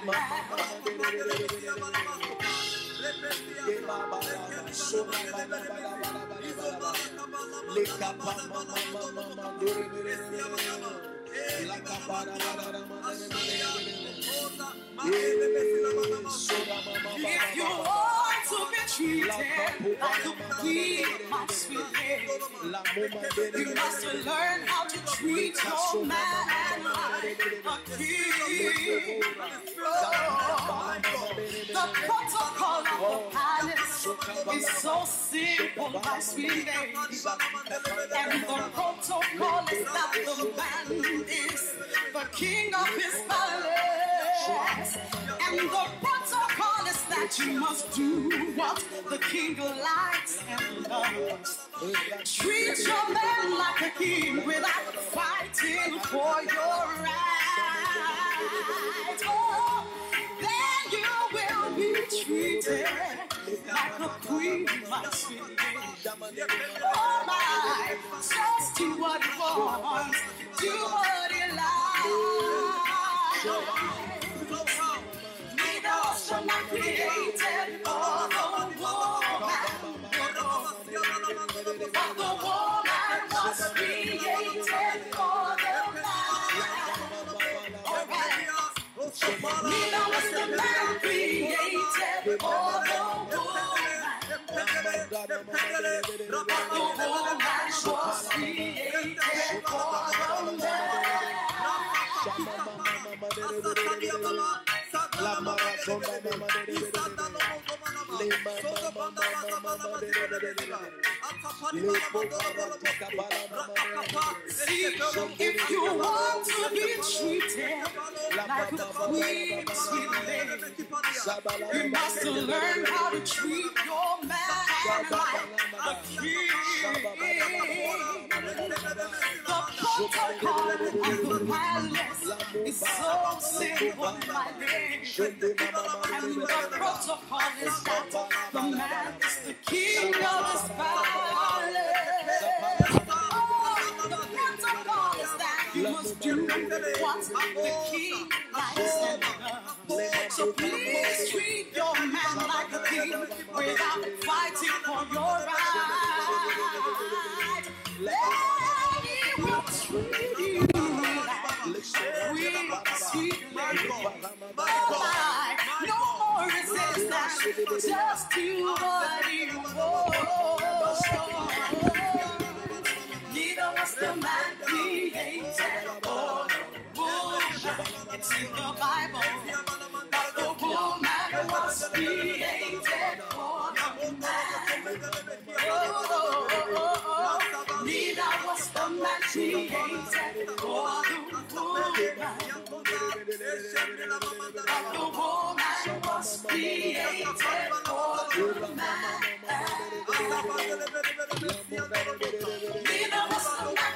The man. If you want to be treated like a queen, my sweet lady, you must learn how to treat your man like a king. The protocol of the palace is so simple, my sweet lady. And the protocol is that the man is the king of his palace. And the protocol is that you must do what the king likes and loves. Treat your man like a king without fighting for your right. Oh, then you will be treated like a queen, my sweet. Oh my, just do what he wants, do what he likes. Was created for the woman, but the woman was created for the man. Neither was the man created for the woman, but the woman was created for the man. La marazona mama de de de de de. Le mama mama mama mama de de de de de. Le popara takabala mama de de de de. See, if you want to be treated like a queen, sweet lady, Sabala you must learn how to treat your man like a king. The protocol of the palace is so simple, my lady. The protocol is that the man is the king of palace. Oh, the protocol is that you must treat your man like a king without fighting for your right. Lady will treat you just do what you want. Neither was the man created for the woman. It's in the Bible. But the woman was created for man. Was the man created for the woman. The created for was the man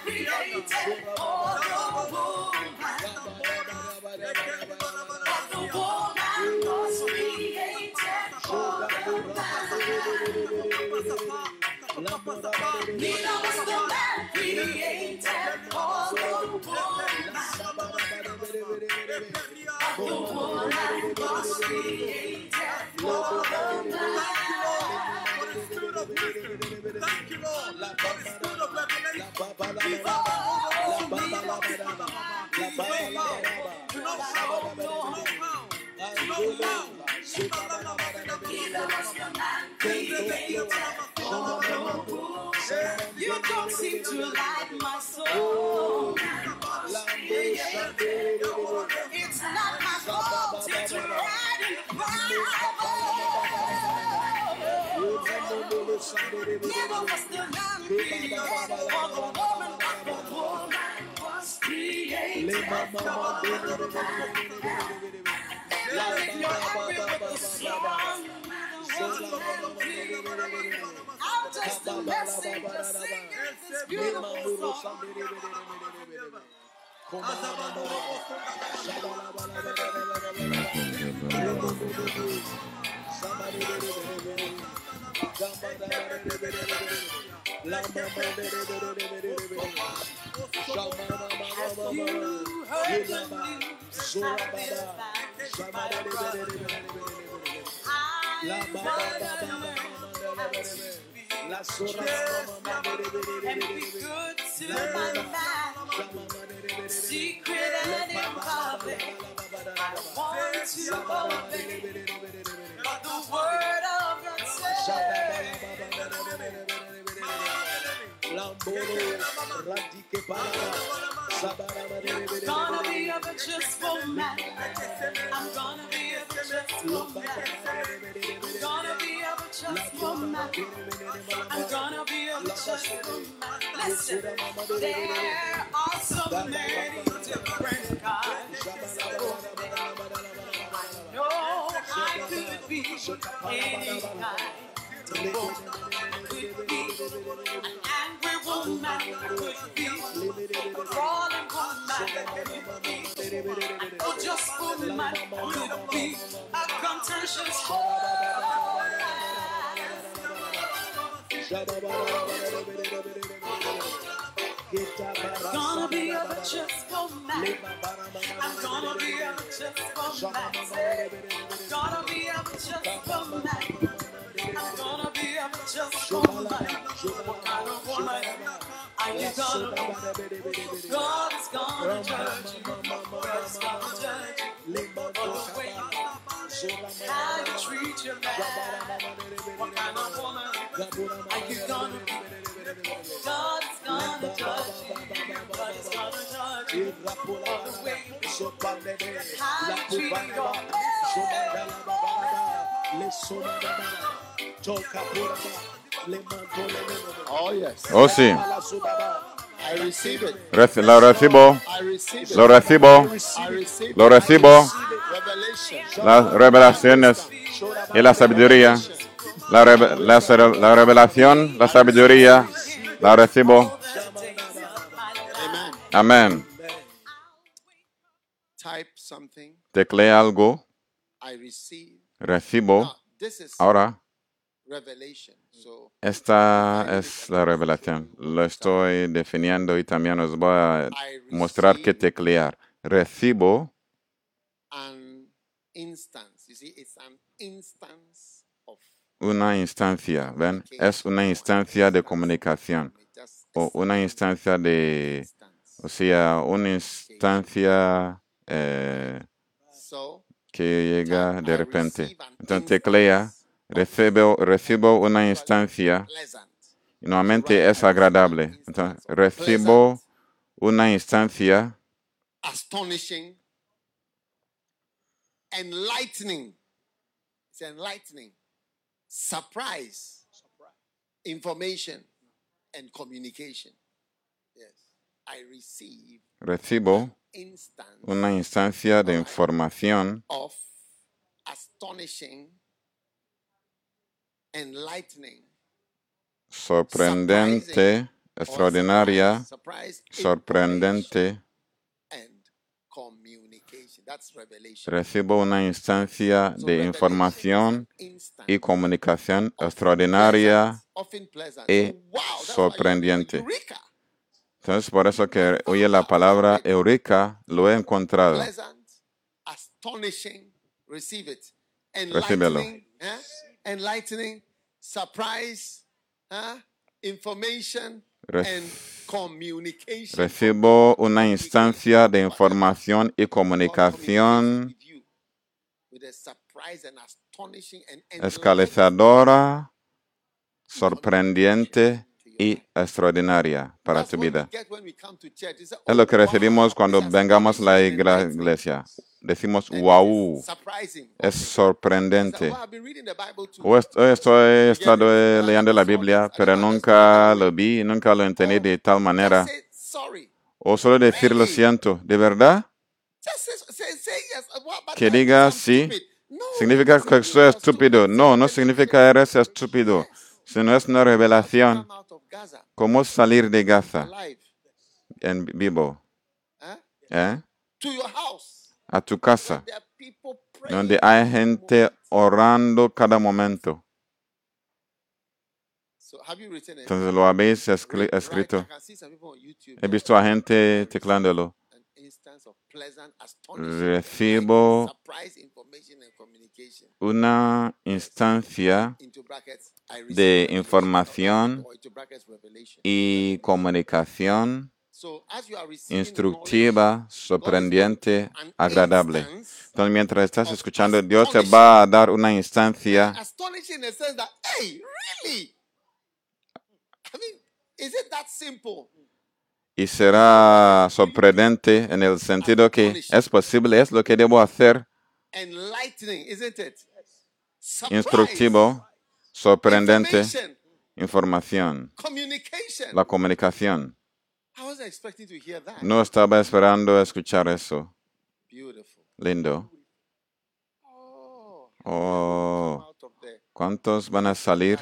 created for the woman. For the man. Neither was the man created for the woman. The woman was created for the man. Thank you, Lord. La Neither was the man created for the woman. You don't seem to like my soul. It's not my fault. It's riding Neither was the man created for the woman, but the woman was created for the man. I'm just a messenger singing this beautiful song. You heard the news, how I and be good to my man. Secret and in public, I want to obey. The word of God says, gonna be a for man. I'm gonna be a just for man. Gonna be a just for man. I'm gonna be a just for man. Listen, there are so many different kinds of. I know I could be any kind. Could be could just my could be Gonna be a just for Max. I'm gonna be a just for Max. Gonna be a just for I'm gonna be a just woman. What kind of woman are you gonna be? God's gonna judge you. God's gonna judge you for the way how you treat your man. What kind of woman are you gonna be? God's gonna judge you. God's gonna judge you for the way how you treat your yes. Oh sí, I receive it. Reci- lo recibo, I receive it. lo recibo, I receive lo recibo, las revelaciones y la sabiduría, la, reve- la la revelación, la sabiduría, la recibo. Amen. Amén. Type something. Teclea algo, I receive. Recibo. Is Ahora, esta es la revelación. Lo estoy definiendo y también os voy a mostrar qué teclear. Recibo una instancia, ¿ven? Es una instancia de comunicación o una instancia de, o sea, una instancia eh, que llega de repente. Entonces teclea, recibo, recibo una instancia y normalmente es agradable. Entonces recibo una instancia astonishing, enlightening. It's enlightening, surprise, information, and communication. Yes, I receive Recibo una instancia de información of astonishing, enlightening, sorprendente, or extraordinaria, sorprendente. Recibo una instancia de información y comunicación extraordinaria. pleasant. y sorprendente. Entonces, por eso que oye la palabra Eureka, lo he encontrado. pleasant, astonishing, receive it. Recíbelo. Enlightening, eh? surprise, huh? information, and communication. Recibo una instancia de información y comunicación with you with a surprise and astonishing and enlightening escalizadora, sorprendente y extraordinaria para tu vida. Es lo oh, que recibimos cuando vengamos a la iglesia. Decimos, wow, es So, sorprendente. Hoy he estado eh, leyendo la Biblia, pero nunca lo vi, nunca lo entendí de tal manera. O solo decir lo siento, ¿de verdad? Que diga sí. ¿Significa que soy estúpido? No, no significa eres estúpido, sino es una revelación. ¿Cómo salir de Gaza en vivo? Huh? ¿eh? To your house. A tu casa, donde hay gente orando cada momento. So have you written it? Entonces lo habéis escrito. He visto a gente teclándolo. Recibo una instancia De información y comunicación instructiva, sorprendente, agradable. Entonces, mientras estás escuchando, Dios te va a dar una instancia y será sorprendente en el sentido que es posible, es lo que debo hacer, Enlightening, isn't it? Surprise, instructivo, sorprendente, información, la comunicación. No estaba esperando escuchar eso. Lindo. Oh, Oh, ¿cuántos van a salir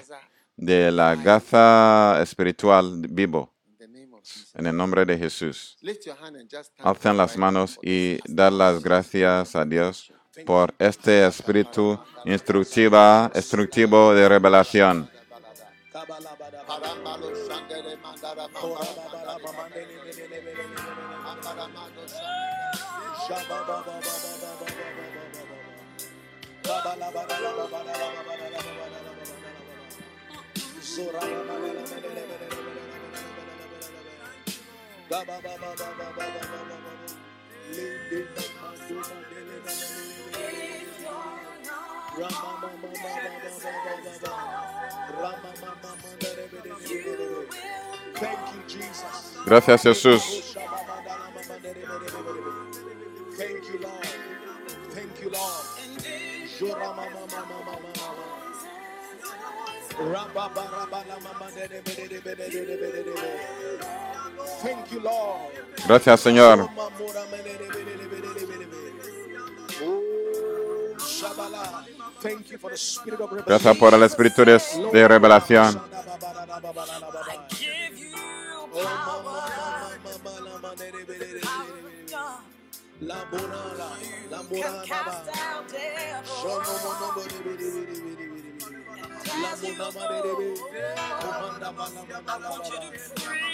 de la gaza espiritual vivo en el nombre de Jesús? God las manos y dar las gracias a Dios por este espíritu instructiva, instructivo de revelación. Gracias, Jesús. Gracias, Señor. Gracias por el espíritu de, revelación.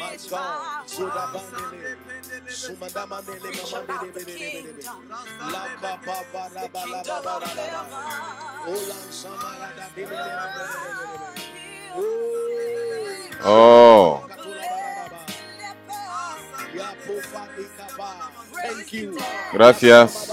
My God, Sudabandele, Sumadamandele, Mamandele, La Papa, La Bala, Bala, Ola Samara, Oh, gracias.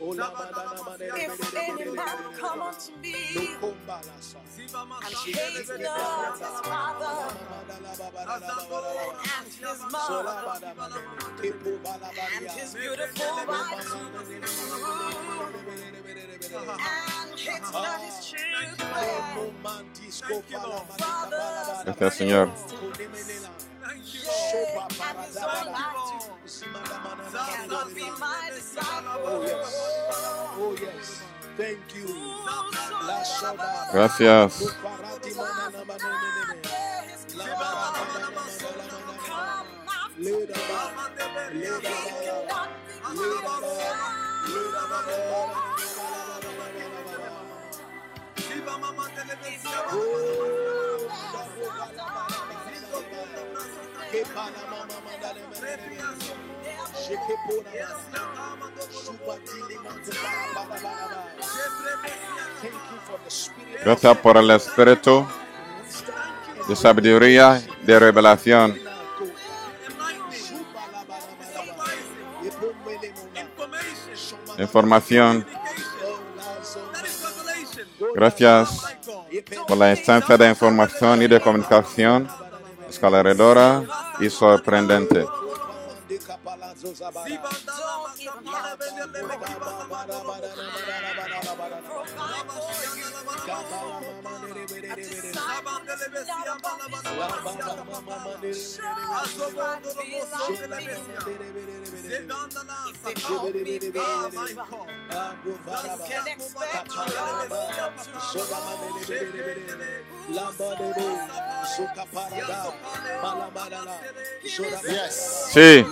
Oh, If any man come unto me and hate not his father and his mother and his beautiful wife and hates not his children, father, Gracias, Señor. and his own life cannot be my disciple. Oh yes, thank you. La shaba. Gracias. Parati Gracias por el espíritu de sabiduría, de revelación. Información. Gracias por la instancia de información y de comunicación escalaredora y sorprendente. Yes. Sí,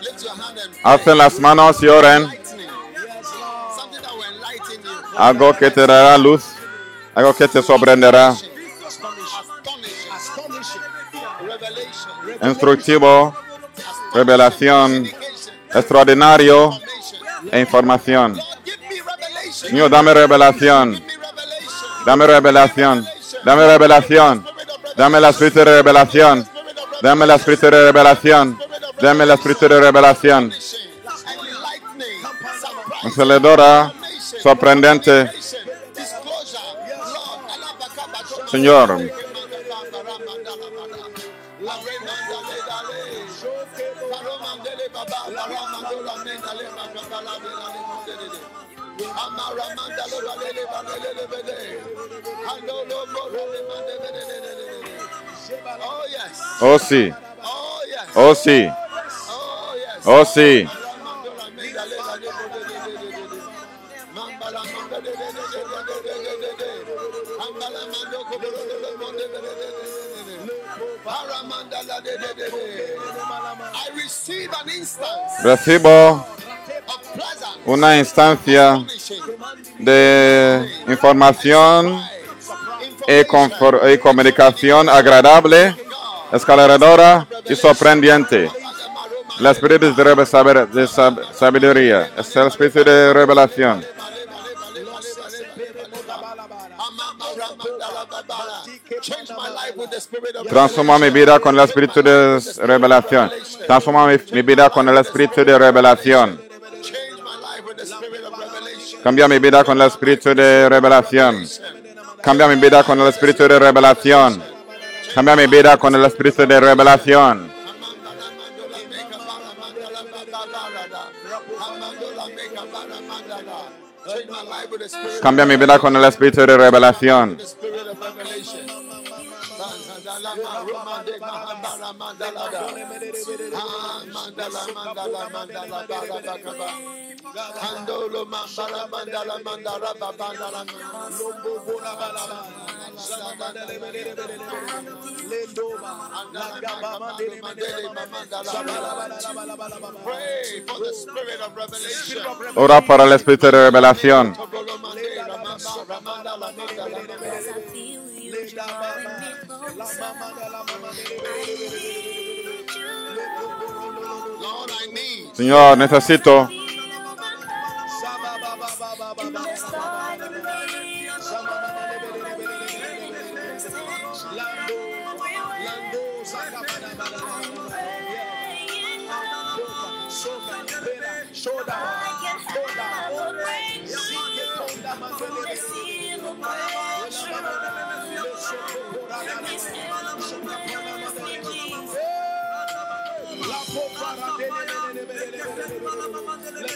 Lift your hand and alcen las manos y oren. enlightening. Something that will enlighten you. Algo que te dará luz, algo que te sorprenderá. Astonishing. Revelation. Instructivo, revelación, extraordinario e información. Señor, dame revelación. Dame revelación. Dame revelación. Dame la espíritu de revelación. Dame el espíritu de revelación. Dame el espíritu de revelación. Consoladora, sorprendente. Disclosure. Lord. Alabakaba. Señor, Oh yes. oh sí, Oh yes. oh sí, Oh yes. oh sí. Recibo una instancia de información y, comunicación agradable, escalaradora y sorprendente. El espíritu saber- de sab- sabiduría, es el espíritu de revelación. Transforma mi vida con el espíritu de revelación. Transforma mi, mi vida con el espíritu de revelación. Cambia mi vida con el espíritu de revelación. Cambia mi vida con el espíritu de revelación. Cambia mi vida con el espíritu de revelación. Cambia mi vida con el espíritu de revelación. mandala da. Ah, mandala mandala mandala mandala mandala mandala Ora para el espíritu de revelación. la mamá, Señor, necesito. Let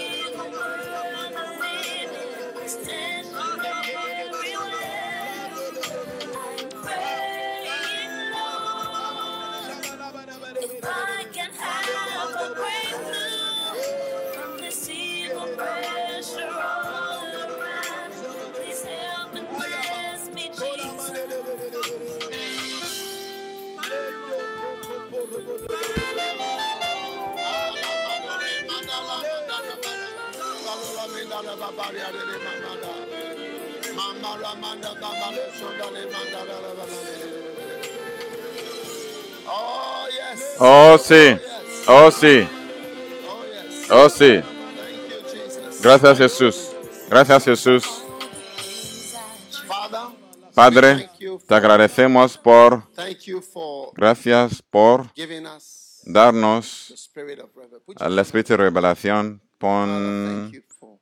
Oh. Oh sí. Oh sí. Oh sí. Gracias Jesús. Gracias Jesús. Padre, te agradecemos por, gracias por darnos el espíritu revelación. Pon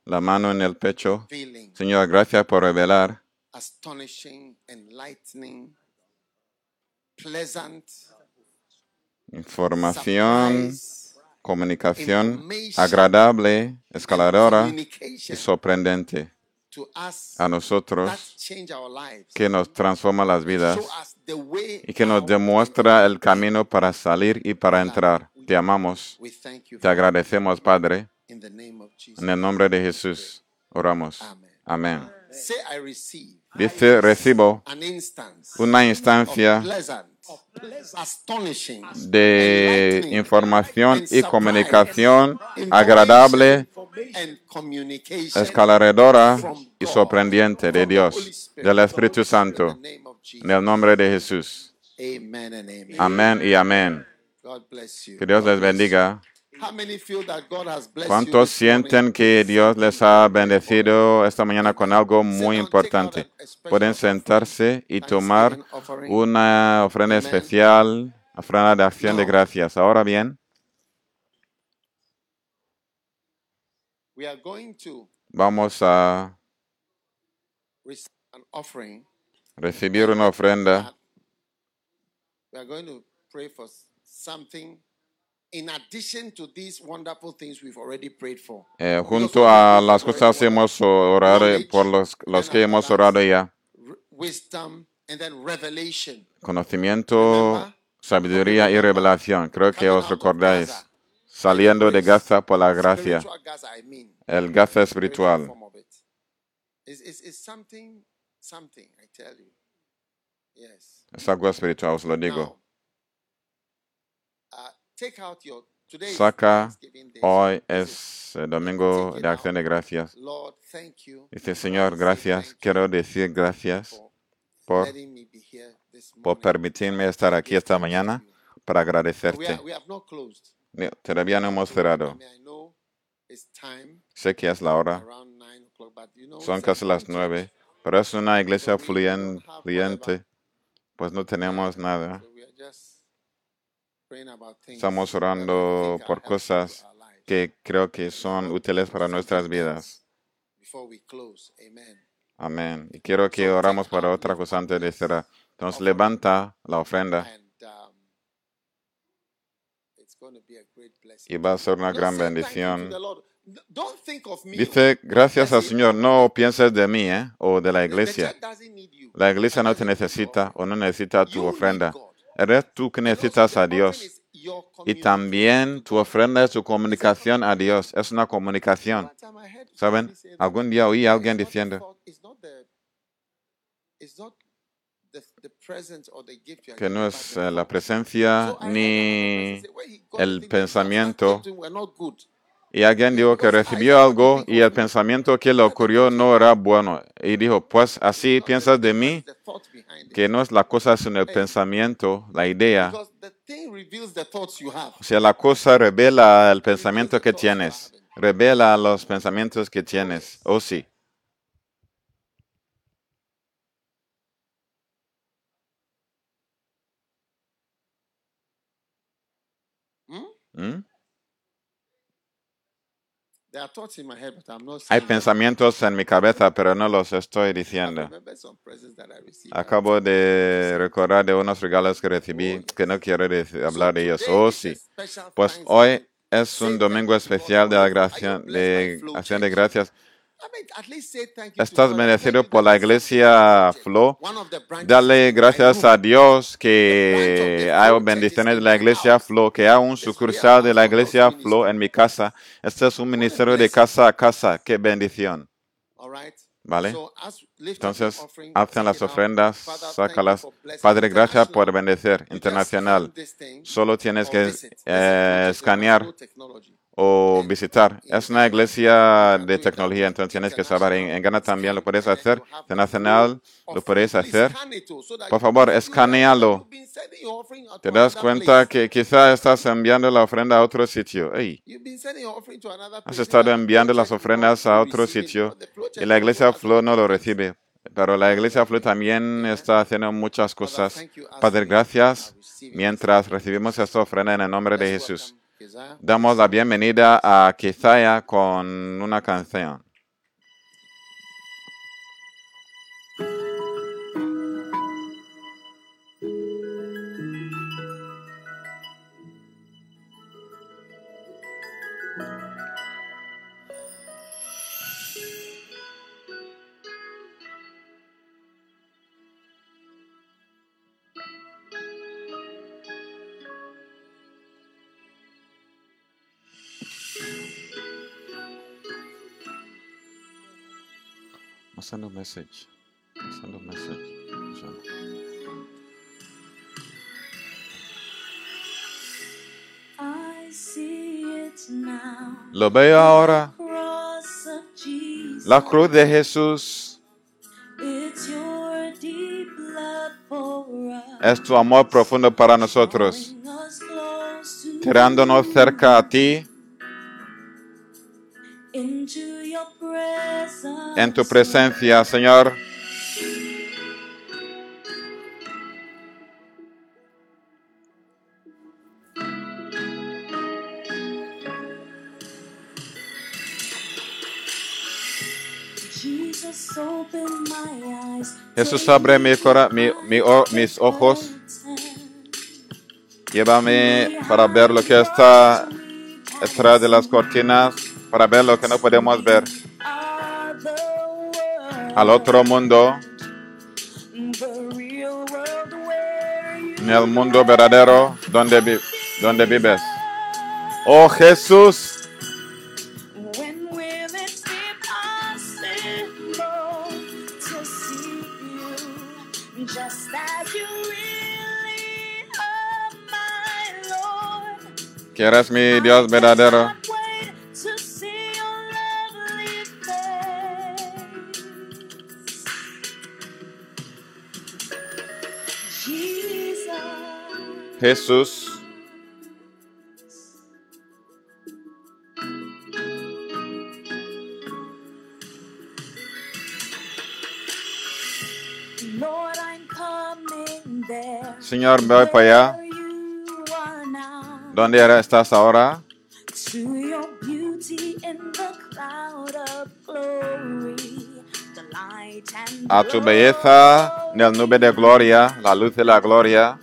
la mano en el pecho. Señor, gracias por revelar astonishing, enlightening, pleasant, información, comunicación agradable, escaladora y sorprendente to us a nosotros que nos transforma las vidas y que nos demuestra el camino para salir y para entrar. Te amamos, We thank you te agradecemos, Padre. En el nombre de Jesús oramos. Amén. Dice, recibo una instancia de información y comunicación agradable, escalaredora y sorprendente de Dios, del Espíritu Santo, en el nombre de Jesús. Amén y amén. Que Dios les bendiga. ¿Cuántos sienten que Dios les ha bendecido esta mañana con algo muy importante? Pueden sentarse y tomar una ofrenda especial, ofrenda de acción de gracias. Ahora bien, vamos a recibir una ofrenda. Eh, junto a las cosas hemos orado por los, los que hemos orado ya. R- wisdom and then revelation. Conocimiento, sabiduría y revelación. Creo que os recordáis. Saliendo de Gaza por la gracia. El Gaza spiritual espiritual. Es algo espiritual, os lo digo. Saca, hoy es domingo de acción de gracias. Dice, Señor, gracias. Quiero decir gracias por, por permitirme estar aquí esta mañana para agradecerte. Todavía no hemos cerrado. Sé que es la hora. Son casi las nueve. Pero es una iglesia fluyente. Pues no tenemos nada. Estamos orando por cosas que creo que son útiles para nuestras vidas. Before we close, amen. Amén. Y quiero que oramos para otra cosa antes de cerrar. Entonces levanta la ofrenda um, it's going to be a great blessing. y va a ser una gran bendición. Dice, gracias al Señor, no pienses de mí ¿eh? o de la iglesia. La iglesia no te necesita o no necesita tu ofrenda. Eres tú que necesitas a Dios. Y también tu ofrenda es tu comunicación a Dios. Es una comunicación. ¿Saben? Algún día oí a alguien diciendo que no es eh, la presencia ni el pensamiento. Y alguien dijo que recibió algo y el pensamiento que le ocurrió no era bueno. Y dijo, pues así piensas de mí, que no es la cosa sino el pensamiento, la idea. O sea, la cosa revela el pensamiento que tienes, revela los pensamientos que tienes. Oh, sí. ¿Mm? Hay pensamientos en mi cabeza, pero no los estoy diciendo. Acabo de recordar de unos regalos que recibí que no quiero hablar de ellos. Oh, sí. Pues hoy es un domingo especial de, la gracia, de acción de gracias. Estás bendecido por la iglesia Flow. Dale gracias a Dios que hay bendiciones de la iglesia Flow, que hay un sucursal de la iglesia Flow en mi casa. Este es un ministerio de casa a casa. Qué bendición. ¿Vale? Entonces, hacen las ofrendas, sácalas. Padre, gracias por bendecir internacional. Solo tienes que eh, escanear o visitar. Es una iglesia de tecnología, entonces tienes que saber. En, en Ghana también lo puedes hacer. Internacional lo puedes hacer. Por favor, escanealo. Te das cuenta que quizá estás enviando la ofrenda a otro sitio. Has estado enviando las ofrendas a otro sitio y la iglesia Flow no lo recibe. Pero la iglesia Flow también está haciendo muchas cosas. Padre, gracias. Mientras recibimos esta ofrenda en el nombre de Jesús. Damos la bienvenida a Quizaya con una canción. Send a message. Send a message. I see it now. Lo veo ahora. La cruz de Jesús es tu amor profundo para nosotros, tirándonos cerca a ti. En tu presencia, Señor. Jesús, abre mi cora- mi- mi o- mis ojos. Llévame para ver lo que está detrás de las cortinas, para ver lo que no podemos ver. Al otro mundo, en el mundo verdadero donde, vi- donde vives. Oh Jesús, que eres mi Dios verdadero. Jesús. Señor, voy para allá. ¿Dónde estás ahora? To your beauty in the cloud of glory. The light and A tu belleza en el nube de gloria, la luz de la gloria.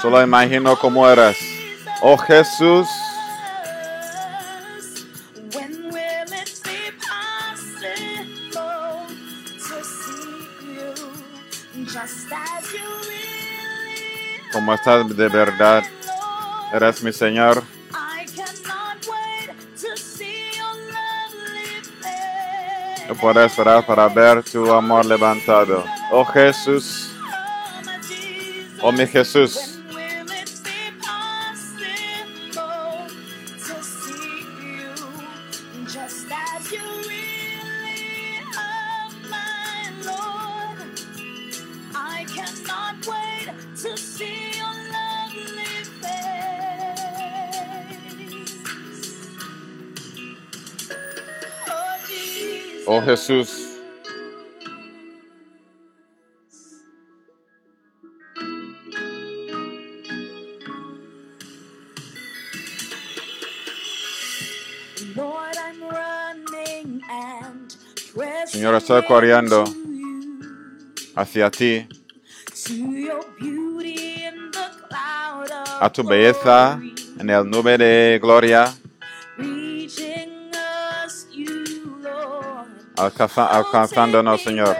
Solo imagino cómo eras. Oh Jesús. Como estás de verdad, eres mi Señor. No puedo esperar para ver tu amor levantado. Oh Jesús, Oh, my Jesus. oh mi Jesús. When will estoy corriendo. Hacia ti, a tu belleza en el nube de gloria, alcanza- alcanzándonos, Señor.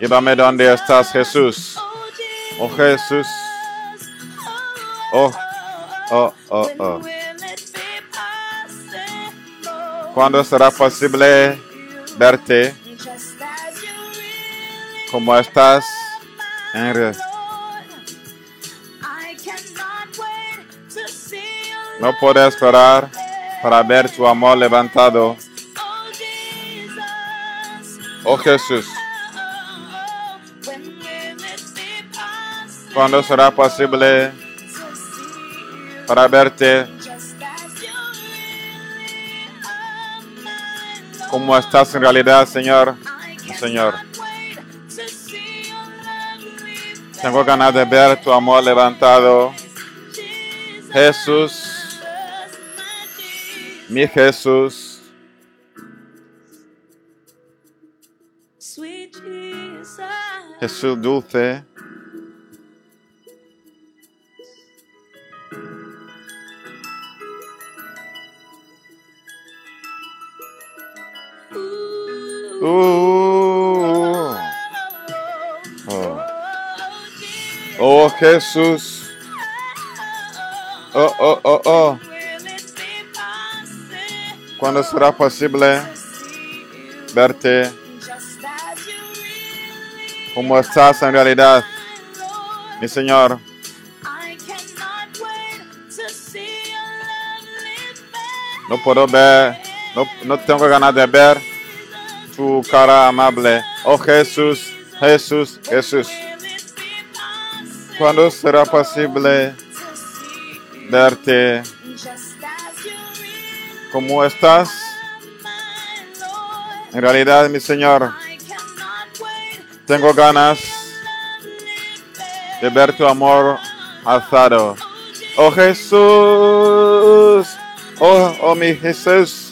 Llévame donde estás, Jesús. Oh, Jesús, Oh, oh, oh, oh. ¿Cuándo será posible verte como estás en No puedo esperar para ver tu amor levantado. Oh, Jesús, ¿cuándo será posible para verte como estás en realidad, Señor? Señor. Tengo ganas de ver tu amor levantado. Jesús, mi Jesús. Jesús dulce. Uh, Oh, oh. Jesus. oh Jesús, oh, oh, oh, oh. ¿Cuándo será posible verte como estás en realidad, mi Señor? No puedo ver, no, no tengo ganas de ver tu cara amable. Oh Jesús, Jesús, Jesús. ¿Cuándo será posible verte como estás en realidad, mi Señor? Tengo ganas de ver tu amor alzado. Oh Jesús, oh, oh mi Jesús.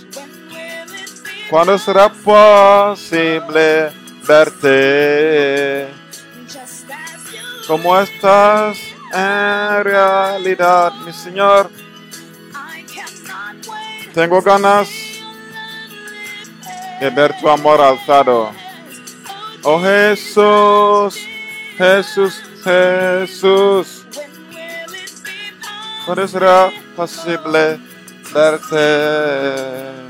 ¿Cuándo será posible verte como estás en realidad, mi Señor? Tengo ganas de ver tu amor alzado. Oh Jesús, Jesús, Jesús. ¿Cuándo será posible verte?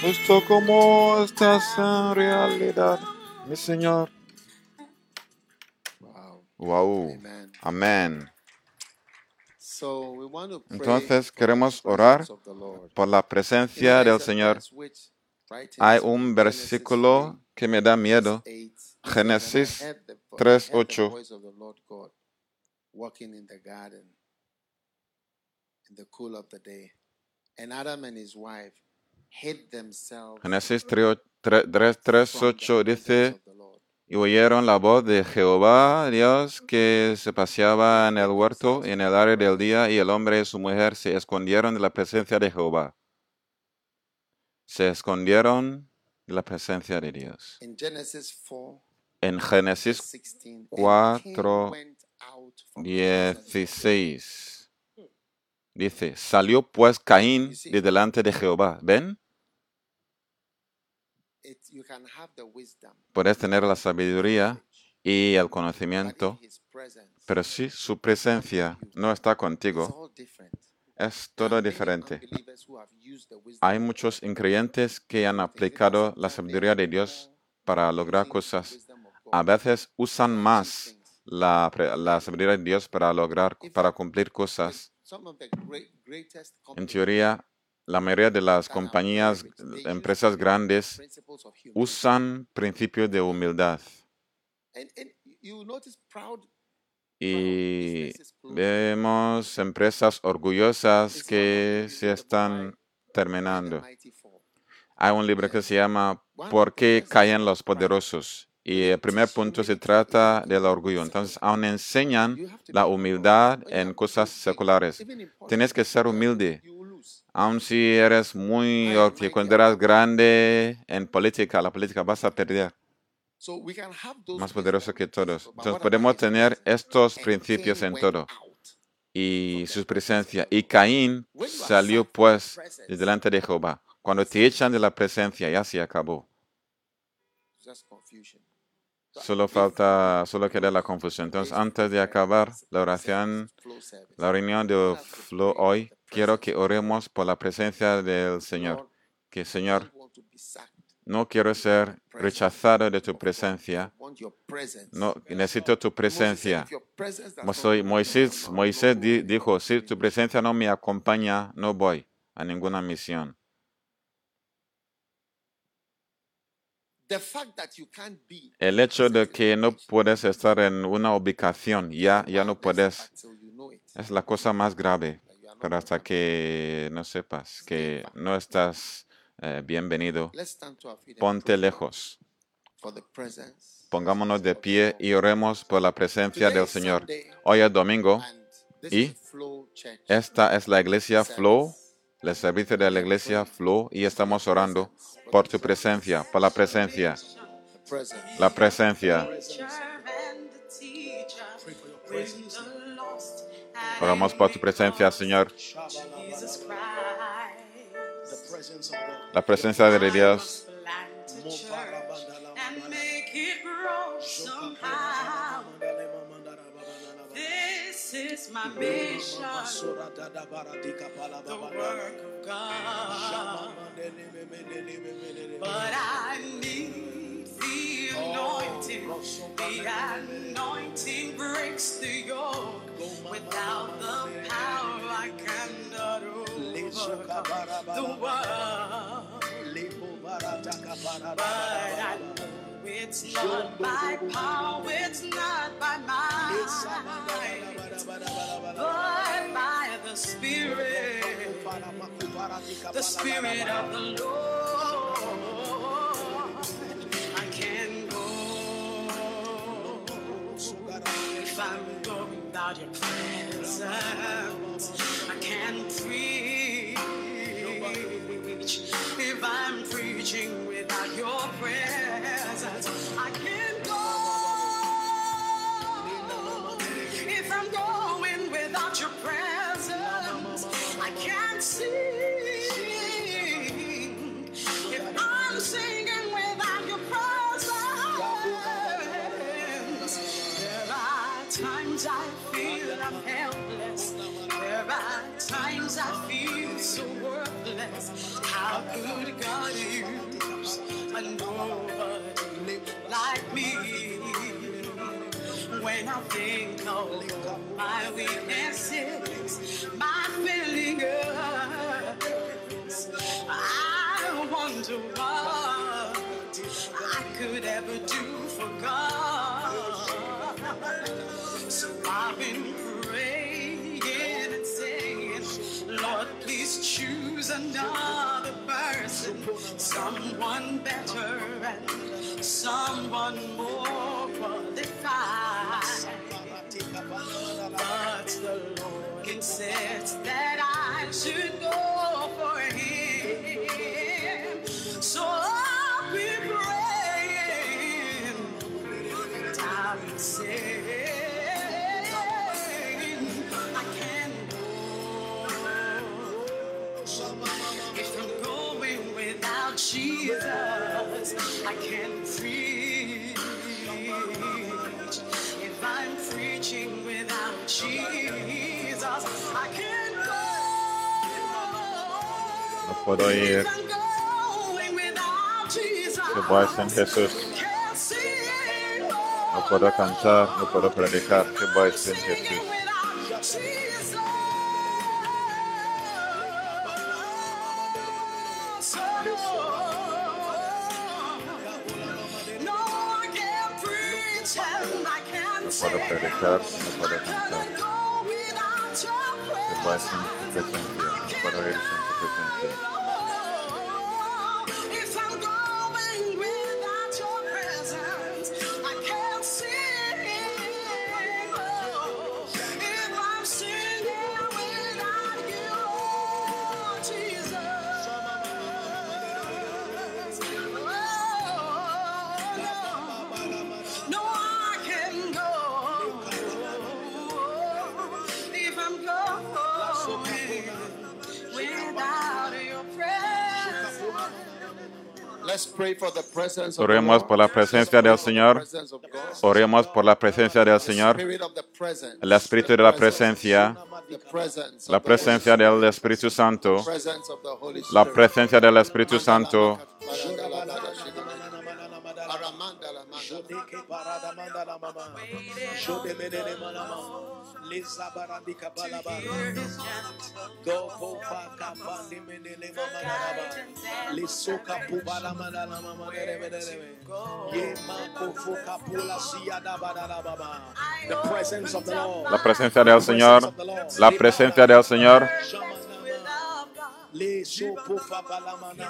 Justo como estás en realidad, mi Señor. Wow. Wow. Amen. Amén. So we want to pray Entonces queremos orar of the Lord. por la presencia del Señor. Hay un versículo 3, que me da miedo. verse 8, it says, "And I Génesis heard the vo- I 3, heard the 8. voice of the Lord God walking in the garden in the cool of the day. And Adam and his wife Génesis 3, 3, 3, from the 8 presence dice, y oyeron la voz de Jehová Dios que se paseaba en el huerto en el área del día, y el hombre y su mujer se escondieron de la presencia de Jehová. Se escondieron de la presencia de Dios. 4, En Génesis 16, and cuatro, Cain went out from the presence of the Lord. 16 dice, salió pues Caín de delante de Jehová. ¿Ven? Puedes tener la sabiduría y el conocimiento, pero si su presencia no está contigo, es todo diferente. Hay muchos increyentes que han aplicado la sabiduría de Dios para lograr cosas. A veces usan más la, la sabiduría de Dios para lograr, para cumplir cosas. En teoría, la mayoría de las compañías, empresas grandes, usan principios de humildad. Y vemos empresas orgullosas que se están terminando. Hay un libro que se llama ¿Por qué caen los poderosos? Y el primer punto se trata del orgullo. Entonces, aún enseñan la humildad en cosas seculares. Tienes que ser humilde. Aun si eres muy, o am que mighty cuando eras above. grande en política, la política vas a perder. Más poderoso que todos. Entonces podemos tener estos principios en todo y su presencia. Y. Caín salió pues de delante de Jehová. Cuando te echan de la presencia, ya se acabó. just confusion. So Solo falta, solo queda la confusión. Entonces, antes de acabar la oración, la reunión de Flow hoy, quiero que oremos por la presencia del Señor. Que Señor, no quiero ser rechazado de tu presencia. No, necesito tu presencia. "If your presence does Mo- not soy- go, Moisés, Moisés dijo, si tu presencia no me acompaña, no voy a ninguna misión. The fact that you can't be El hecho de que no puedes estar en una ubicación, ya, ya no puedes, es la cosa más grave. Pero hasta que no sepas que no estás eh, bienvenido, ponte lejos. Pongámonos de pie y oremos por la presencia del Señor. Hoy es domingo. y Esta es la iglesia Flow. El servicio de la iglesia Flow, y estamos orando por tu presencia, por la presencia, la presencia. Oramos por tu presencia, Señor, la presencia de Dios. My mission, the work of God. But I need the anointing. The anointing breaks the yoke. Without the power, I cannot overcome the world. But I know it's not by power, it's not by might, but by the Spirit, the Spirit of the Lord. I can go if I'm going without your presence. I can't preach if I'm preaching without your presence. I can't I'm going without your presence. I can't sing if I'm singing without your presence. There are times I feel I'm helpless. There are times I feel so worthless. How could God use a nobody like me. When I think of my weaknesses, my failures, I wonder what I could ever do for God. So I've been praying and saying, Lord, please choose another person, someone better and someone more the Lord insists that I should go for Him. So I'll be praying and I'll be saying, I can go if I'm going without Jesus. Puedo ir. Sin Jesús. No puedo cantar, no puedo predicar. Tu voz sin Jesús. No puedo predicar, no puedo cantar. Tu voz sin tu. No puedo ir sin tu presencia. Oremos por la presencia del Señor. Oremos por la presencia del Señor. El espíritu de la presencia. La presencia del Espíritu Santo. La presencia del Espíritu Santo. Parada manda la mama. Shode menene mama. Lisa la bala mama la. The presence of the Lord. La presencia del Señor. La presencia del Señor. Le sopo fabalamana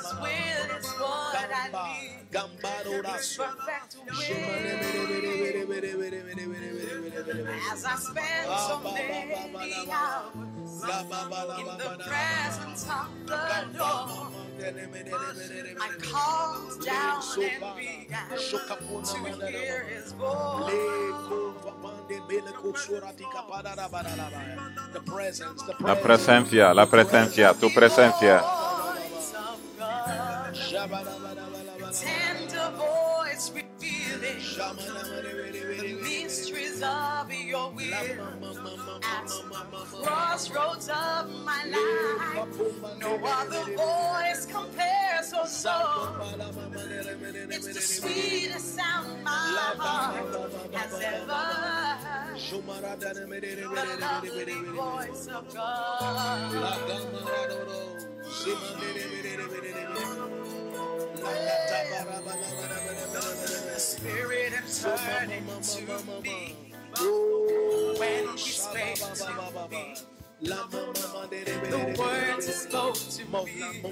gamba gambaro raso. As I spend so many hours in the presence of the Lord. I calmed down and began to hear his voice. The presence, the presence. La presenza, la presenza, tu presencia. yeah. Tender voice revealing the mysteries of Your will. At crossroads of my life, no other voice compares. Oh no, it's the sweetest sound my heart has ever heard. The lovely voice of God. The Spirit turning to me oh, when He spake to me. The words He spoke to me,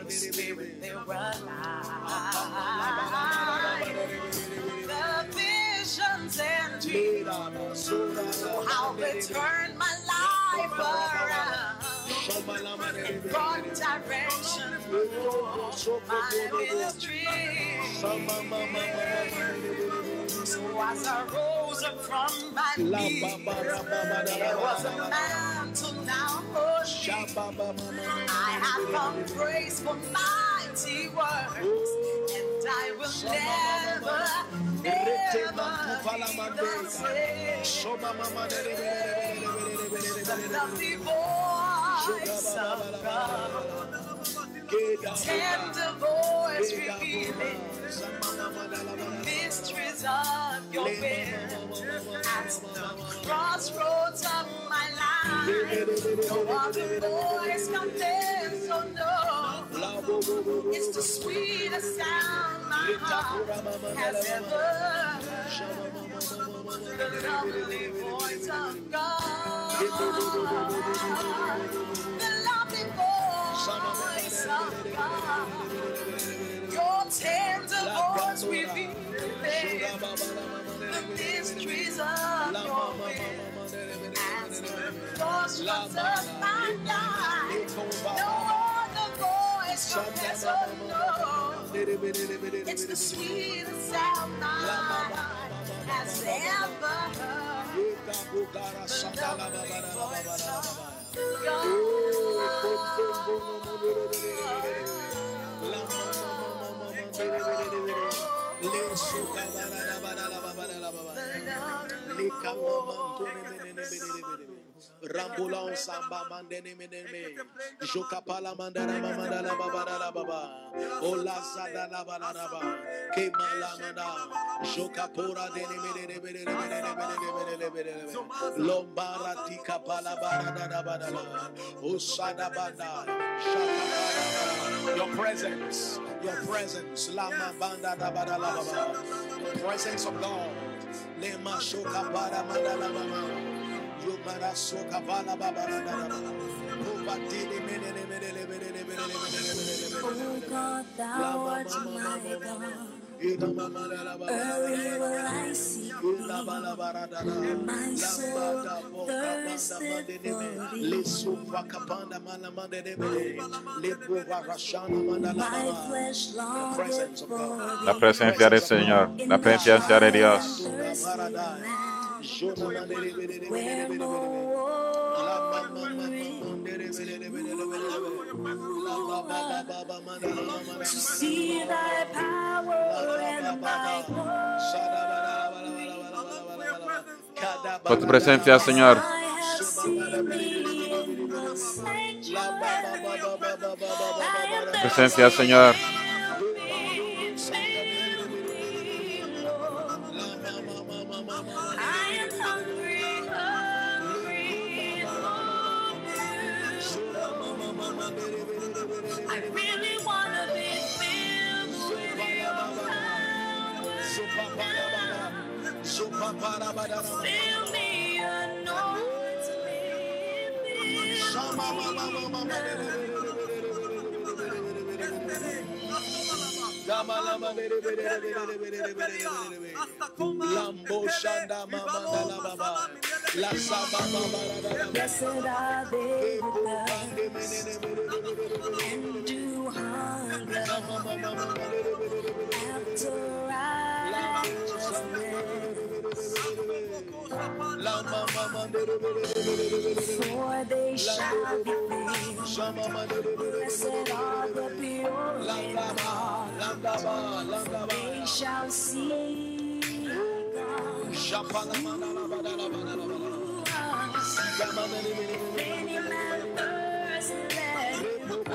in Spirit they were alive. The visions and dreams, oh how they turned my life around. Brought direction for my ministry. So as I rose up from my knees, there was a me. I have found grace for mighty works, and I will never, never be the voice of God, tender voice revealing mysteries of your will. At the crossroads of my life, no other voice compares, no. It's the sweetest sound my heart has ever. The lovely voice of God. The lovely voice of God. Your tender voice the mysteries of your will. The crossroads of my life, no other voice compares, oh no. It's the sweetest sound heart has ever heard. The lovely voice of God. Rambulan samba mandene meneme. Jokapala mandara mandala babara baba. Ola sada la balana ba. Ke malamana. Jokapora dene menene menene menene menene menene. Lombara tika pala balana da badala. Usada banda. Your presence, your presence, Lama Banda da Badalaba, presence of God, Lema Shoka Bada Madalaba. Oh God, thou art my God. Early will I seek thee. My soul thirsteth for thee. My flesh longeth for thee. La presencia del Señor, la presencia de Dios. Where presencia, Señor. Presencia, Señor. Lambo shanda Blessed are they and do hunger after for they shall be filled. Blessed are the pure in heart, they shall see God. Any man thirst, let him come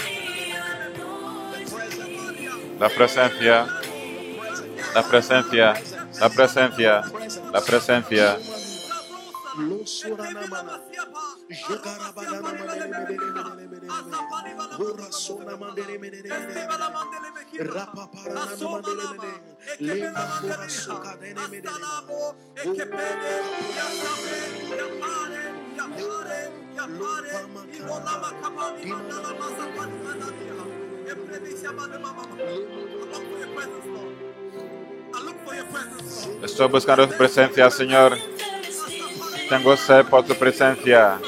La presencia, la presencia, la presencia, la presencia. Estoy buscando tu presencia, Señor. Tengo sed por tu presencia.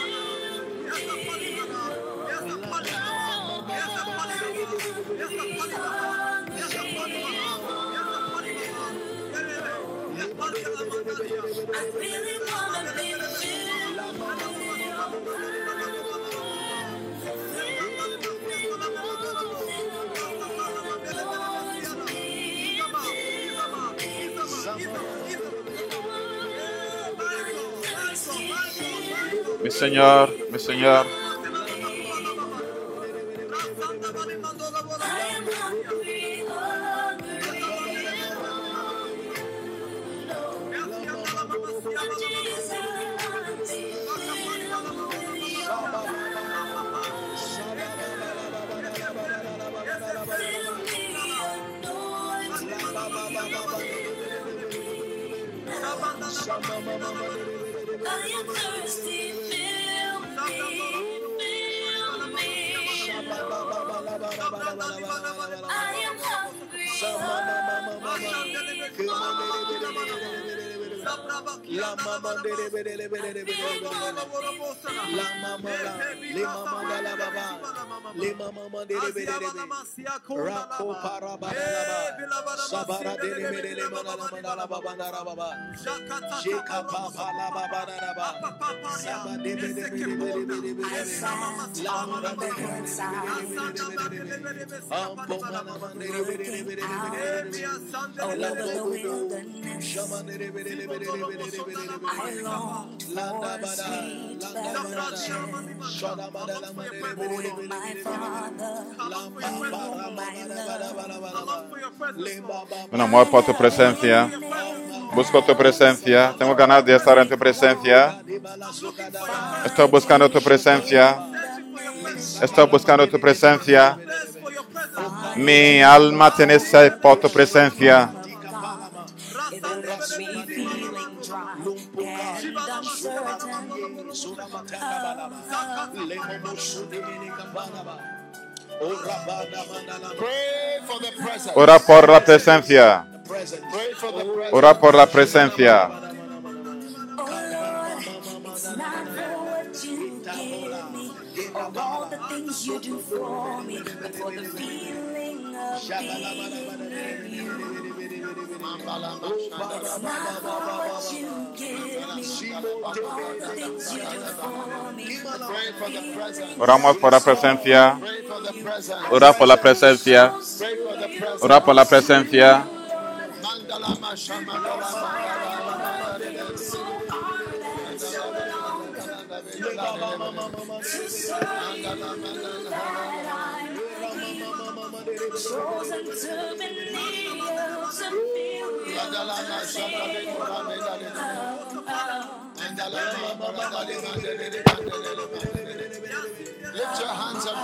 Señor, mi Señor. Rakoparabalaba. Eh, Meu namoro pode ter presencia. Busco tu presencia. Tengo ganas de estar en tu presencia. Estoy buscando tu presencia. Estoy buscando tu presencia. Mi alma tiene sed por tu presencia. Ora por la presencia. Ora por la presencia. Oramos por la presencia. Ora por la presencia. Ora por la presencia. Chosen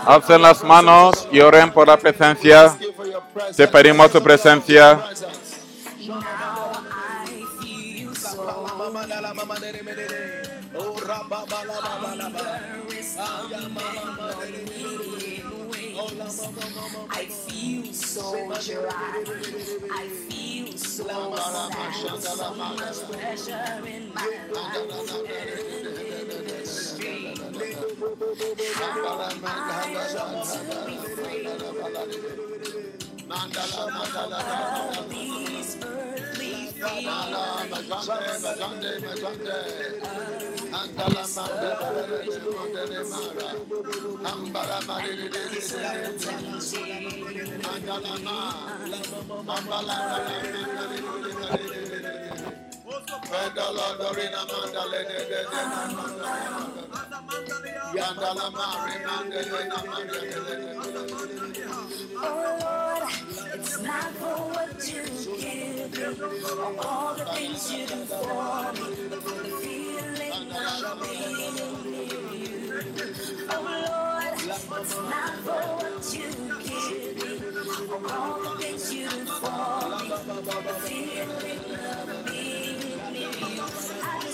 Alcen las manos y oren por la presencia. Te pedimos tu presencia. Now I feel so Oh, Hunger is coming in. I feel so dry. I feel so sad. So much pressure in my life. How am I going to be free? mandala mandala mandala Oh Lord, it's not for what you give me, or all the things you do for me, but the feeling of being with you. Oh Lord, it's not for what you give me, or all the things you do for me, but the feeling of.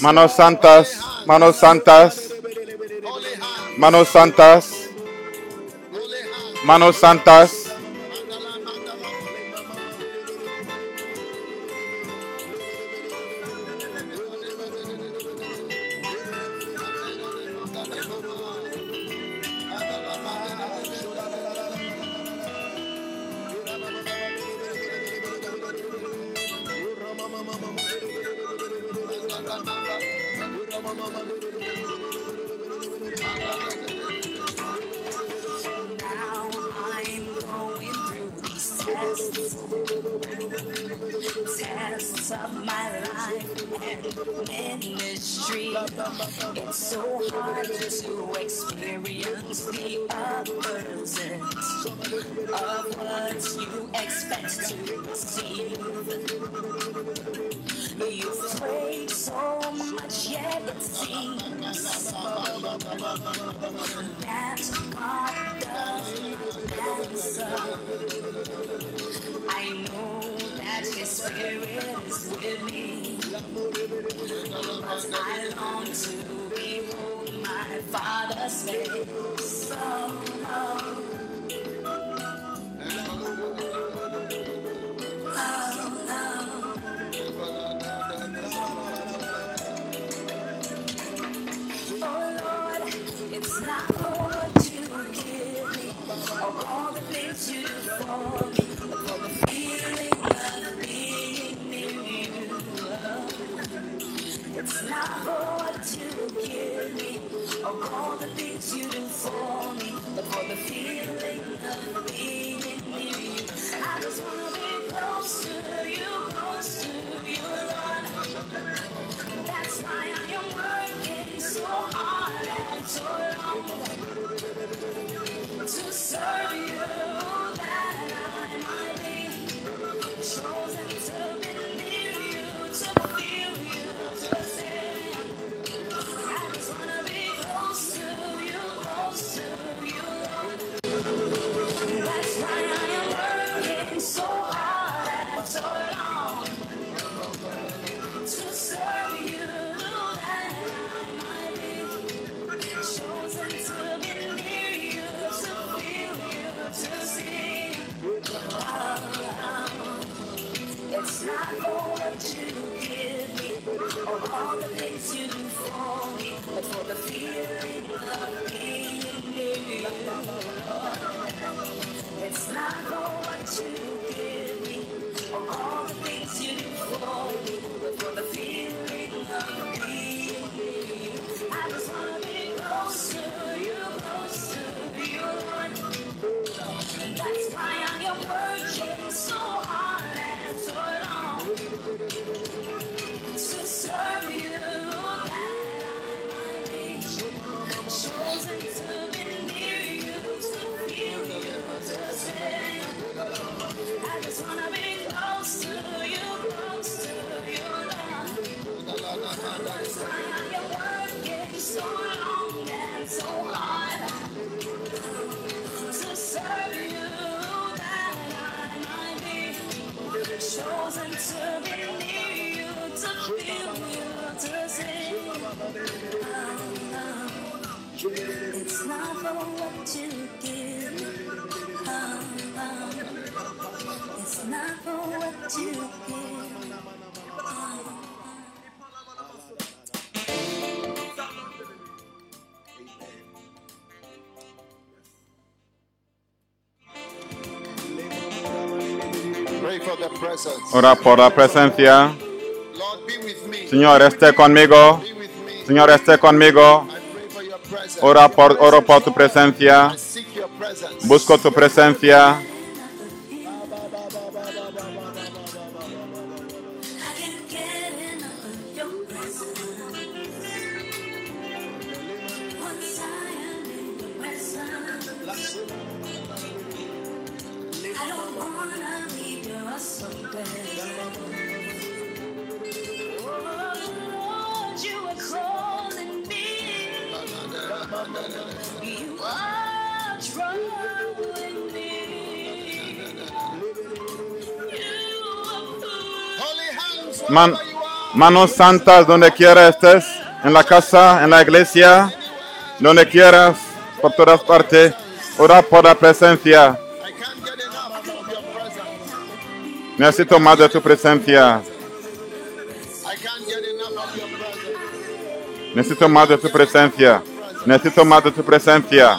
Manos santas. Manos santas. Manos santas. Manos santas. Ora por la presencia. Señor, esté conmigo. Señor, esté conmigo. Ora por, oro por tu presencia. Busco tu presencia. manos santas donde quiera estés, en la casa, en la iglesia, donde quieras, por todas partes. Ora por la presencia. Necesito más de tu presencia. Necesito más de tu presencia. Necesito más de tu presencia.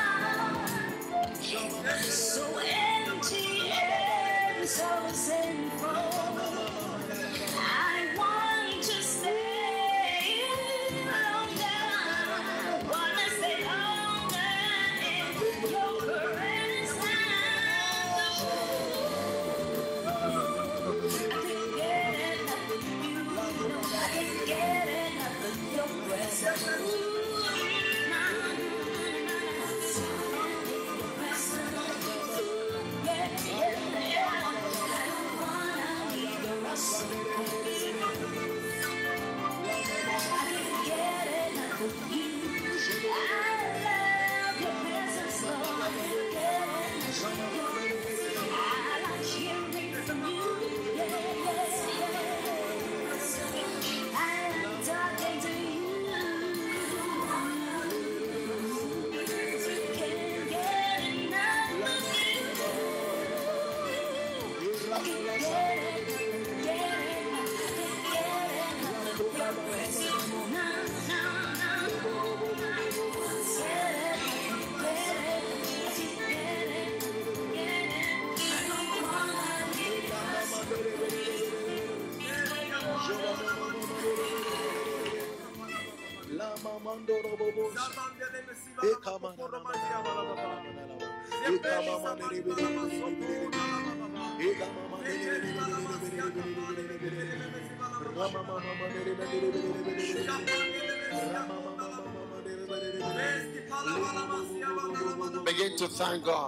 so empty and so sinful.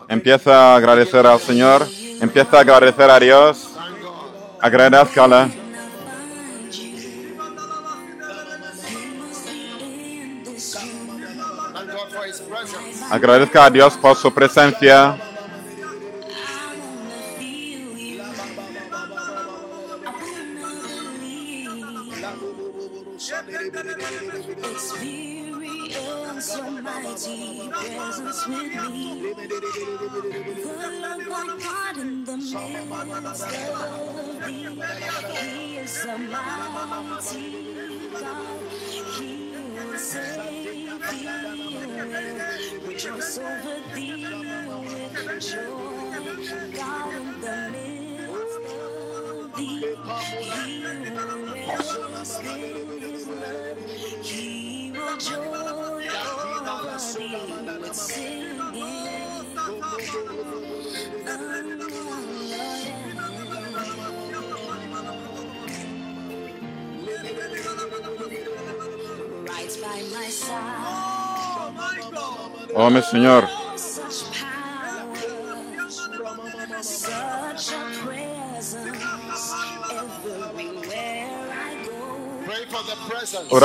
Empieza a agradecer al Señor, empieza a agradecer a Dios, agradezcala. Agradezca a Dios por su presencia.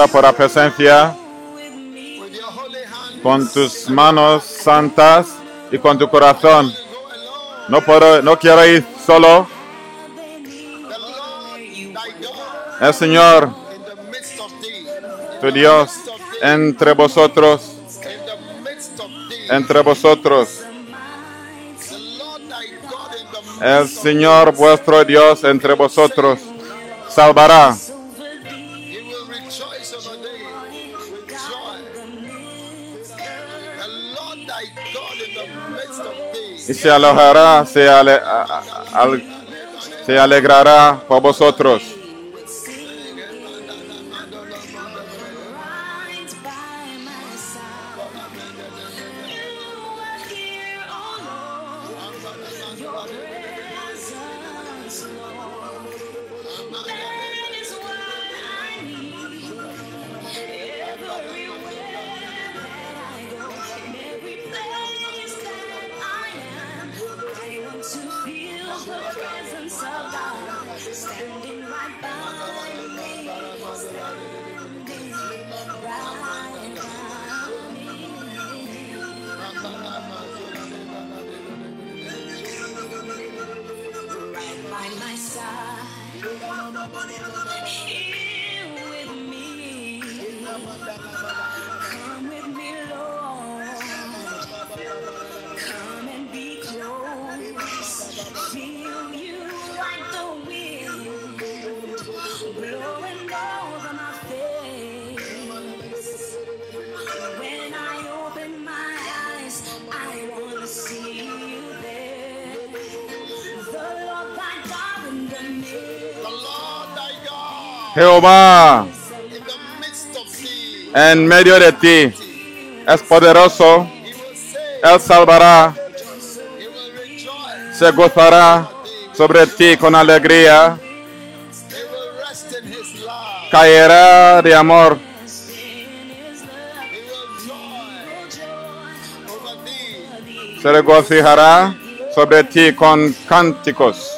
Por la presencia, con tus manos santas y con tu corazón. No, puedo, no quiero ir solo. El Señor, tu Dios, entre vosotros, entre vosotros. El Señor vuestro Dios entre vosotros salvará y se alojará, se, ale, se alegrará por vosotros. Jehová en medio de ti es poderoso, Él salvará, se gozará sobre ti con alegría, caerá de amor. Se regocijará sobre ti con cánticos.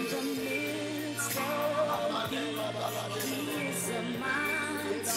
God, He is a mighty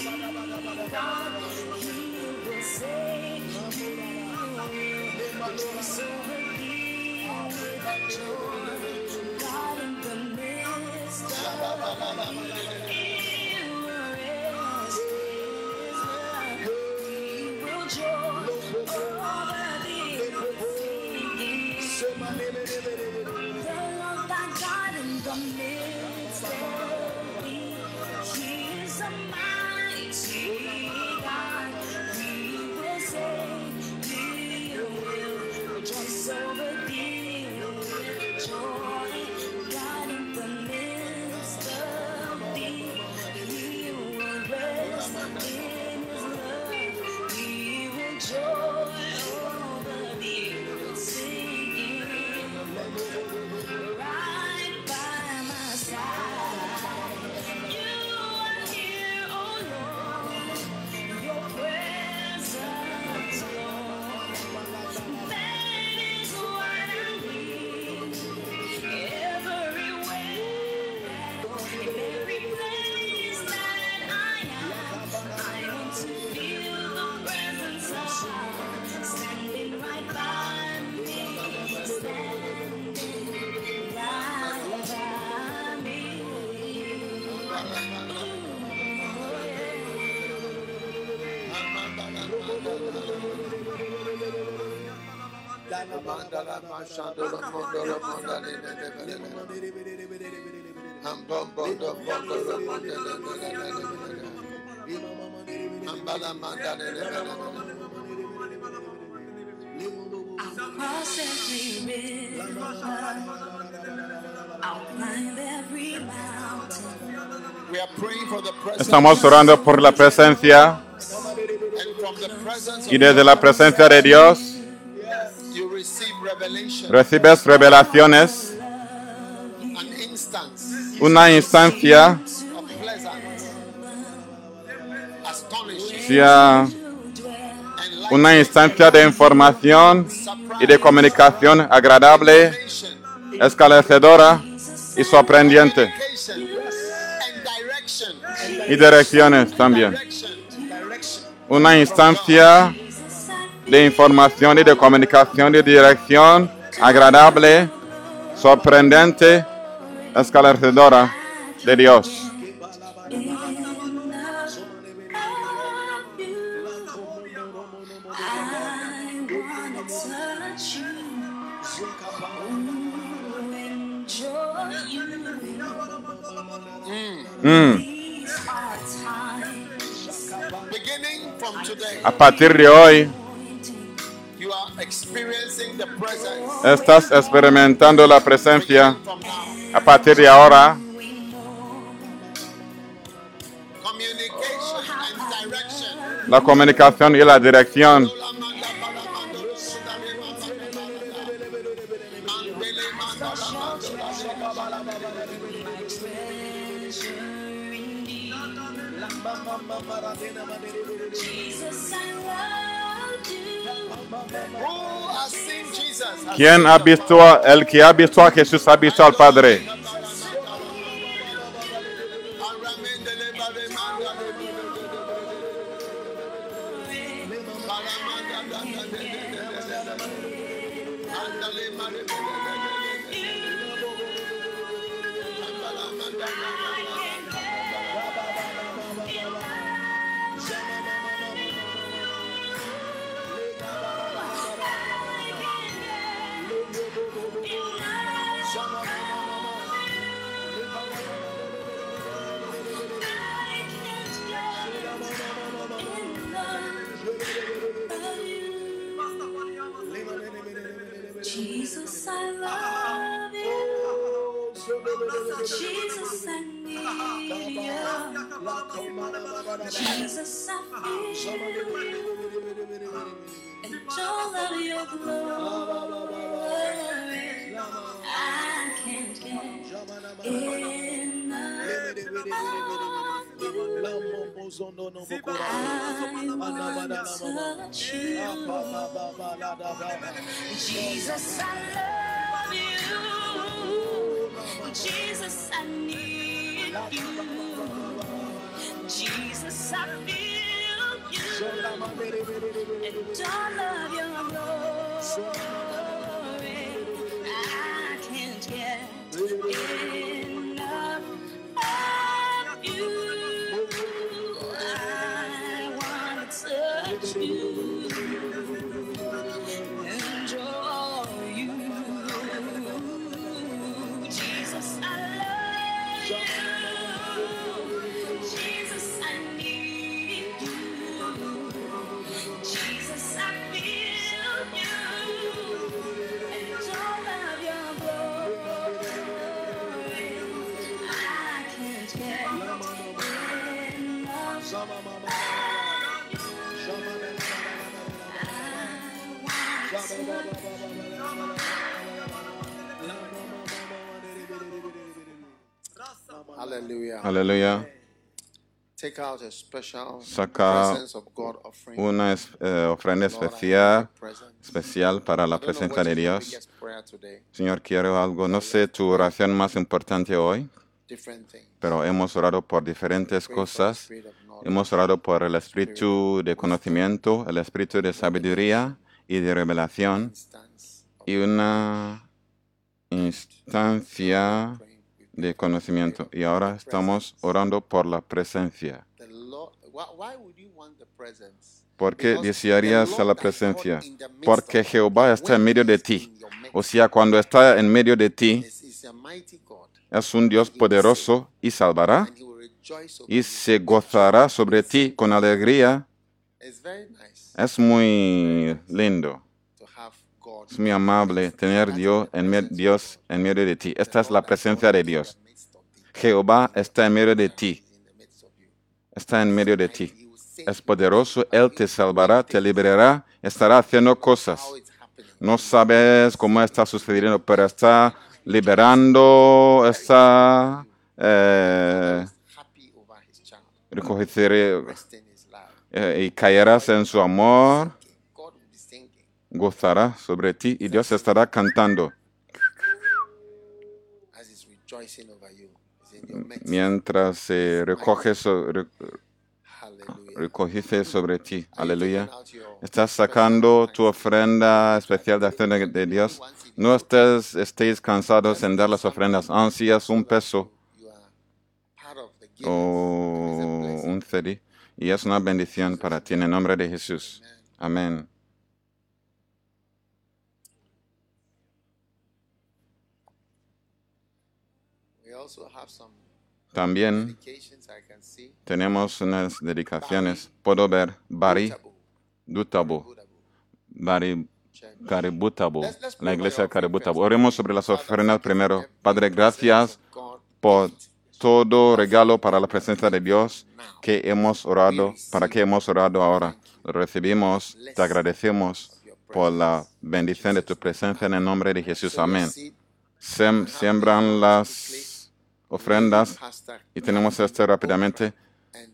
cross every river. I'll climb every mountain. We are praying for the presence Estamos orando por la presencia and from the presence y of desde la presencia de Dios recibes revelaciones, una instancia. Sea enlightening, una instancia de información y de comunicación agradable, esclarecedora y sorprendente. Y direcciones también. Una instancia de información y de comunicación y dirección agradable, sorprendente, esclarecedora de Dios. Mm. A partir de hoy, estás experimentando la presencia. A partir de ahora, la comunicación y la dirección ¿Quién ha visto, el que ha visto a Jesús ha visto al Padre? I wanna touch you. Jesus, I love you. Jesus, I need you. Jesus, I feel you. And all of your glory. Aleluya. Take out a special Saca. Una eh, ofrenda especial, especial para la presencia de Dios. Señor, quiero algo. No sé tu oración más importante hoy, pero hemos orado por diferentes cosas. Hemos orado por el espíritu de conocimiento, el espíritu de sabiduría y de revelación y una instancia de conocimiento. Y ahora estamos orando por la presencia. ¿Por qué desearías a la presencia? Porque Jehová está en medio de ti. O sea, cuando está en medio de ti, es un Dios poderoso y salvará y se gozará sobre ti con alegría. Es muy lindo. Es muy amable tener Dios en, me- Dios en medio de ti. Esta es la presencia de Dios. Jehová está en medio de ti, está en medio de ti. Es poderoso, Él te salvará, te liberará, estará haciendo cosas. No sabes cómo está sucediendo, pero está liberando, está eh, eh, y caerás en su amor, God will be singing. Gozará sobre ti y Dios estará cantando mientras se recoge so- re- Hallelujah. recogice sobre ti. Aleluya. Estás sacando tu ofrenda especial de acción de, Dios. No estés, estéis cansados en dar las ofrendas un peso are part of the givers. o un cedi. Y es una bendición para ti en el nombre de Jesús. Amén. También tenemos unas dedicaciones. Puedo ver Bari Tabu, Dutabo, Budabu, Bari let's la iglesia offering Oremos sobre las ofrendas primero. Padre, gracias por todo regalo para la presencia de Dios que hemos orado, para que hemos orado ahora. Recibimos, te agradecemos por la bendición de tu presencia en el nombre de Jesús. Amén. Sem- siembran las ofrendas y tenemos esto rápidamente.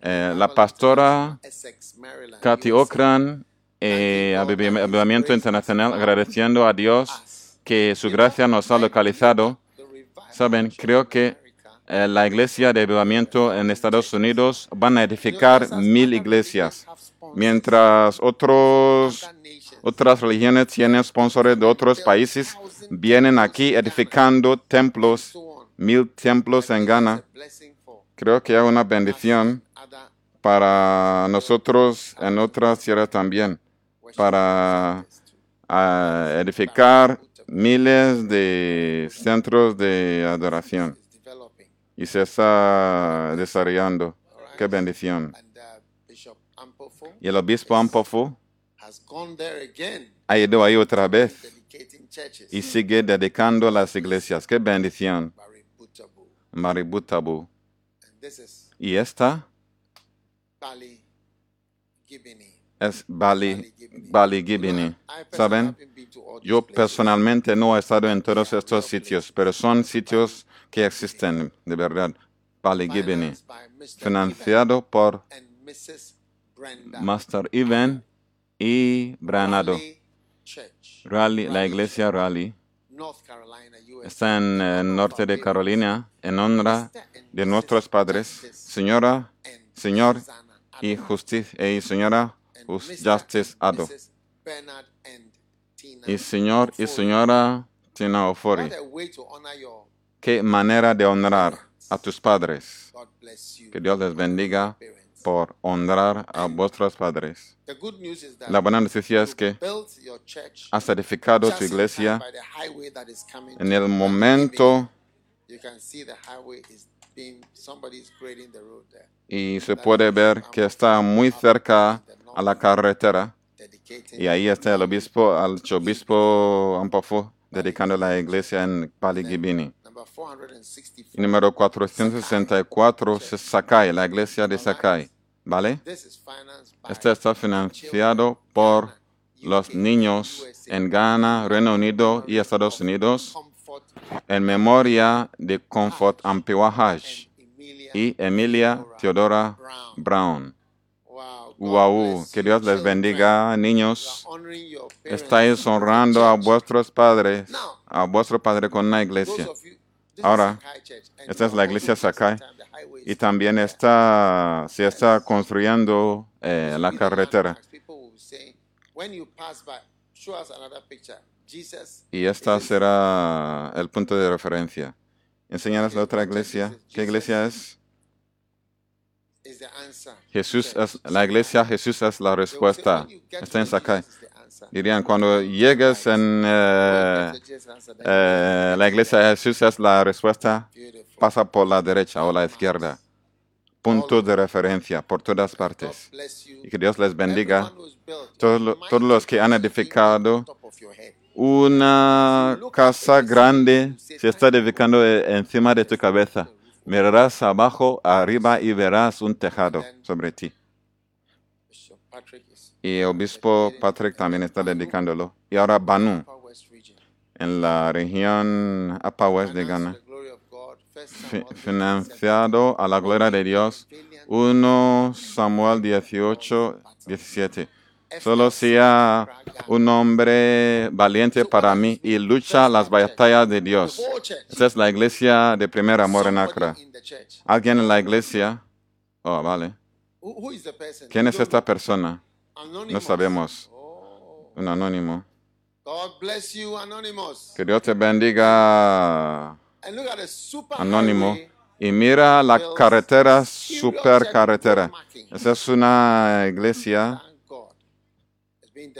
Eh, la pastora Kathy. Okran eh, aviv- avivamiento internacional, agradeciendo a Dios que su gracia nos ha localizado. Saben, creo que eh, la iglesia de avivamiento en Estados Unidos van a edificar mil iglesias, mientras otros, otras religiones tienen sponsores de otros países, vienen aquí edificando templos. Mil templos en Ghana. Creo que hay una bendición para nosotros en otras tierras también, para ah, edificar miles de centros de adoración. Y se está desarrollando. Qué bendición. Y el obispo Ampofo ha ido ahí otra vez y sigue dedicando las iglesias. Qué bendición. Maributabu. Y esta es Bali, Bali Gibini. ¿Saben? Yo personalmente no he estado en todos estos sitios, pero son sitios que existen, de verdad. Bali Gibini. Financiado por. Master Ivan y Branado. Raleigh, la iglesia USA. Está en el norte de Carolina en honra de nuestros padres, señora, señor y justicia y señora. Justice Ado y señor y señora Tina Ofori. Qué manera de honrar a tus padres. Que Dios les bendiga. Por honrar a vuestros padres. The good news is that La buena noticia es que built your church has edificado tu iglesia time by the highway that is coming en el momento You can see the highway is being somebody is grading the road there. y se puede ver que está muy cerca a la carretera y ahí está el obispo, al obispo Ampofo dedicando la iglesia en Pali Gibini. number 464. Y número 464 es Sakai, la iglesia de Sakai. ¿Vale? Este está financiado por los niños en Ghana, Reino Unido y Estados Unidos en memoria de Comfort Emilia. y Emilia Teodora Brown. Wow. Que Dios les bendiga, niños. Estáis honrando a vuestros padres, a vuestro padre con una those iglesia. Ahora, esta es la iglesia Sakai. Y también está, se está construyendo eh, la carretera. Y esta será el punto de referencia. Enseñaros la otra iglesia. ¿Qué iglesia es? Jesús es la iglesia, Jesús es la respuesta. Está en Sakai. Dirían, cuando llegues en eh, eh, la iglesia de Jesús es la respuesta, pasa por la derecha o la izquierda. Punto de referencia por todas partes. Y que Dios les bendiga. Todos todos los que han edificado. Una casa grande se está edificando e- encima de tu cabeza. Mirarás abajo, arriba y verás un tejado sobre ti. Y el obispo Patrick también está dedicándolo. Y ahora Banu, en la región Upper West de Ghana, financiado a la gloria de Dios. 1 Samuel 18, 17. Solo sea un hombre valiente para mí y lucha las batallas de Dios. Esta es la iglesia de primer amor en Accra. Alguien en la iglesia. Oh, vale. ¿Quién es esta persona? No sabemos. Un anónimo. Que Dios te bendiga, anónimo. Y mira la carretera, super carretera. Esa es una iglesia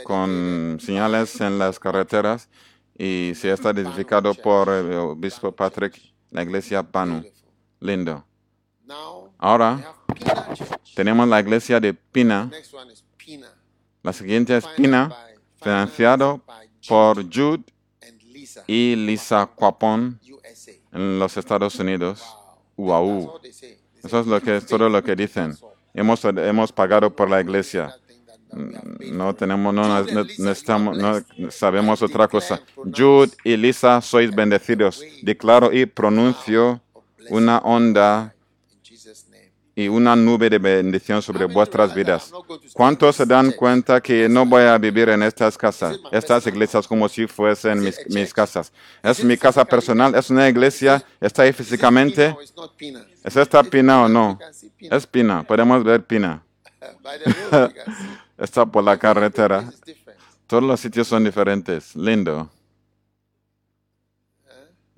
con señales en las carreteras y se está edificado por el obispo Patrick, la iglesia. Beautiful. Lindo. Ahora tenemos la iglesia de Pina. La siguiente es Financed Pina, by- financiado por Jude y Lisa Quapon en los Estados Unidos. Wow. Eso es lo que todo lo que dicen. Hemos, hemos pagado por la iglesia. No tenemos, no, Jude no- sabemos otra cosa. Jude y Lisa sois bendecidos. Declaro y pronuncio una onda. Y una nube de bendición sobre vuestras vidas. ¿Cuántos se dan cuenta que no voy a vivir en estas casas, estas iglesias como si fuesen mis, mis casas? Es mi casa personal, es una iglesia, está ahí físicamente. ¿Es esta Pina o no? Es Pina, podemos ver Pina. Está por la carretera. Todos los sitios son diferentes. Lindo.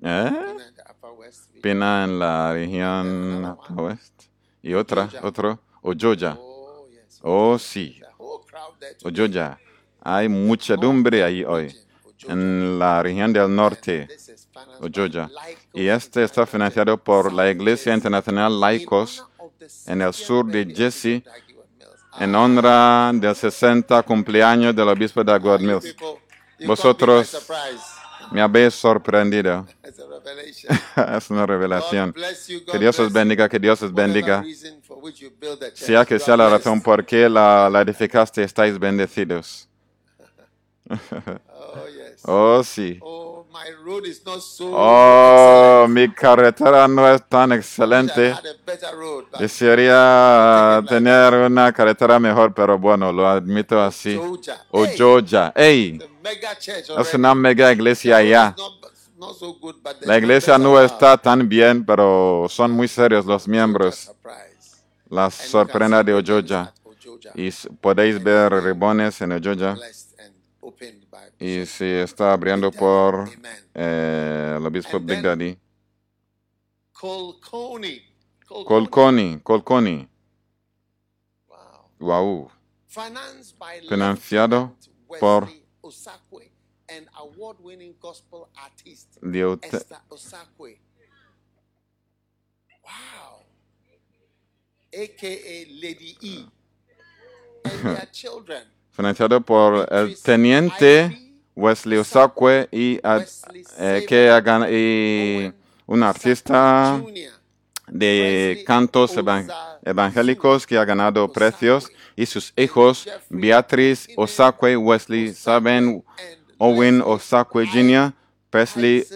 ¿Eh? Pina region. Pina en la región West. Y otra, otro, Ojoja. Oh. Oh, sí. Ojoja. Hay muchedumbre ahí hoy. En la región del norte, Laicos Y este está financiado por la Iglesia Internacional Laicos en el sur de Jesse en honra del 60 cumpleaños del obispo de Mills. Vosotros- Me habéis sorprendido. Es una revelación. Que Dios os bendiga, que Dios os bendiga. Sea que sea la razón por qué la, la edificaste, estáis bendecidos. Oh. Oh, sí. Oh, my road is not so Oh, mi carretera no es tan excelente. had a better road. but Desearía tener una carretera mejor, pero bueno, lo admito así. O Hey, Georgia. ¡Ey! mega church Es una mega iglesia allá. La iglesia no está tan bien, pero son muy serios los miembros. La sorprenda de Ojoja. Y podéis ver ribones en Ojoja. Y se está abriendo por eh, el obispo Big Daddy. Colconi. Colconi. Colconi. Wow. Financiado por- Osakwe. Wow. AKA Lady E. And their children. financiado por el teniente Wesley Osakwe y, eh, que hagan y un artista de cantos evangélicos que ha ganado precios y sus hijos Beatriz Osakwe, Wesley Saben, Owen Osakwe Jr., Presley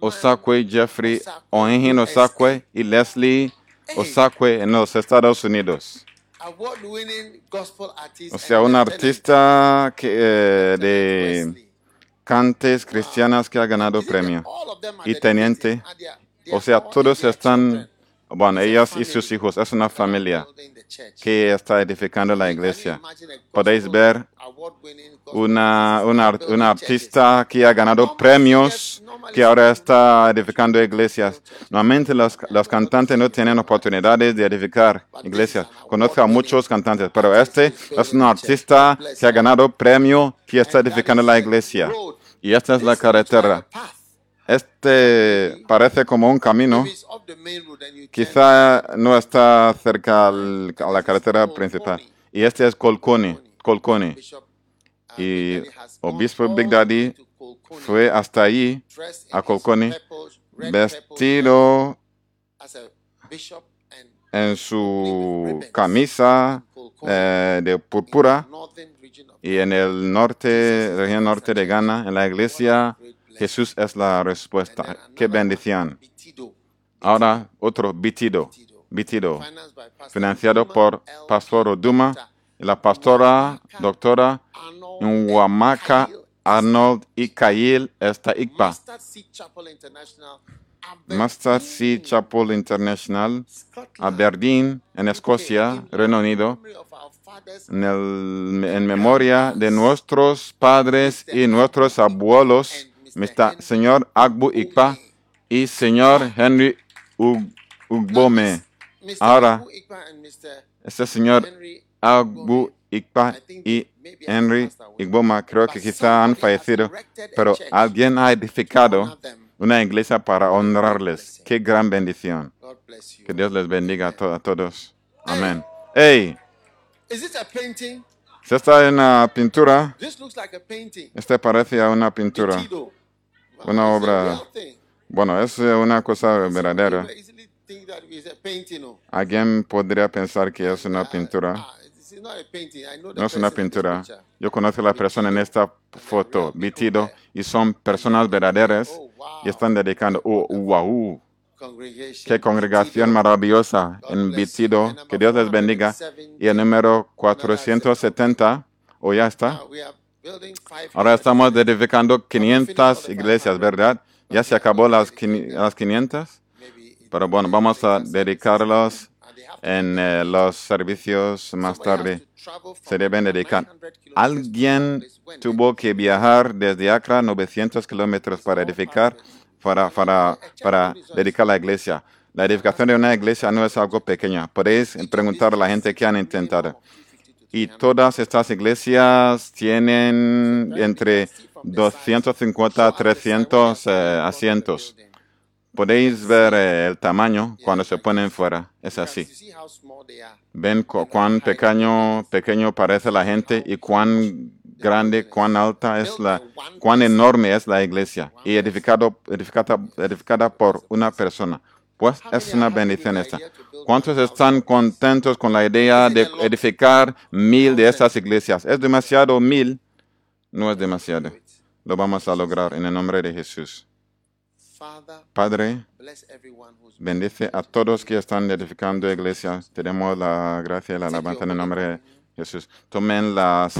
Osakwe, Jeffrey Ohenhin Osakwe y Leslie Osakwe en los Estados Unidos. O sea, un artista que, eh, de Cantes cristianas que ha ganado premio. Y teniente. O sea, todos están, bueno, ellas y sus hijos, es una familia que está edificando la iglesia. Podéis ver Una, una, artista que ha ganado premios, que ahora está edificando iglesias. Normalmente los, los cantantes no tienen oportunidades de edificar iglesias. Conozco a muchos cantantes, pero este es un artista que ha ganado premio, que está edificando la iglesia. Y esta es la carretera. Este parece como un camino. Quizá no está cerca al- a la carretera principal. Y este es Colconi. Colconi. Y obispo Big Daddy fue hasta allí a Colconi vestido en su camisa eh, de púrpura y en el norte, región norte de Ghana, en la iglesia, Jesús es la respuesta. Qué bendición. Ahora otro Bitido, Bitido, financiado por Pastor Oduma y la pastora doctora Nwamaka Arnold Ikail esta Ikpa. Mustard Seed Chapel International, Aberdeen, en Escocia, Reino Unido, en, el- en memoria de nuestros padres y nuestros abuelos, Mr. Señor Agbu Ikpa y Señor Henry Ug- Ugbome. Ahora, este señor Agbu Ikpa y Henry Igboma creo que quizá han fallecido, pero alguien ha edificado una iglesia para honrarles. Qué gran bendición. Que Dios les bendiga a, to- a todos. Amén. Hey, Is it a painting? si esta es una pintura, This looks like a painting. este parece a una pintura. Tito. Una It's a obra- real thing. Bueno, es eh, una cosa verdadera. People easily think that it's a painting. No. Alguien podría pensar que es una pintura. Ah, it's not a painting. I know the No es una person in this pintura. picture. Yo conozco a la persona en esta foto, vestido, y son personas verdaderas Oh, wow. y están dedicando. Oh, wow. Qué congregación maravillosa en Vitido. Que Dios les bendiga. Y el número 470, o ya está. Ahora estamos edificando 500 iglesias, ¿verdad? Ya se acabó las, las 500. maybe in- Pero bueno, vamos a dedicarlos en eh, los servicios más tarde. Se deben dedicar. 900 kilometers Alguien tuvo que viajar desde Accra 900 kilómetros para edificar, para, para, para dedicar la iglesia. La edificación de una iglesia no es algo pequeño. Podéis preguntar a la gente que han intentado. Y todas estas iglesias tienen entre 250 a 300 eh, asientos. Podéis ver eh, el tamaño cuando se ponen fuera. Es así. Ven cu- cuán pequeño, pequeño parece la gente y cuán grande, cuán alta es la, cuán enorme es la iglesia y edificado, edificada, edificada por una persona. Pues es una bendición esta. ¿Cuántos están contentos con la idea de edificar mil de estas iglesias? ¿Es demasiado mil? No es demasiado. Lo vamos a lograr en el nombre de Jesús. Padre, bendice a todos que están edificando iglesias. Tenemos la gracia y la alabanza en el nombre de Jesús. Tomen la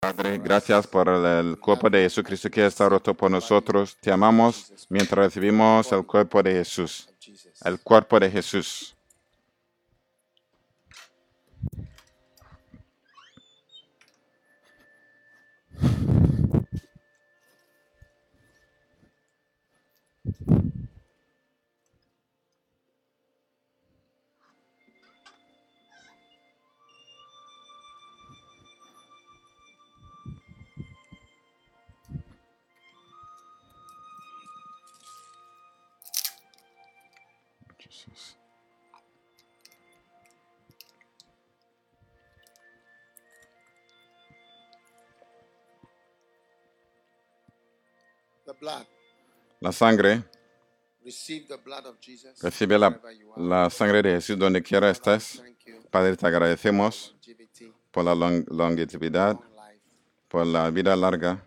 Padre, gracias por el, cuerpo de Jesucristo que está roto por nosotros. Te amamos mientras recibimos el cuerpo de Jesús. El cuerpo de Jesús. La sangre, Receive the blood of Jesus. recibe la, la sangre de Jesús donde quiera estés. Padre, te agradecemos por la lon- longevidad, long life, por la vida larga,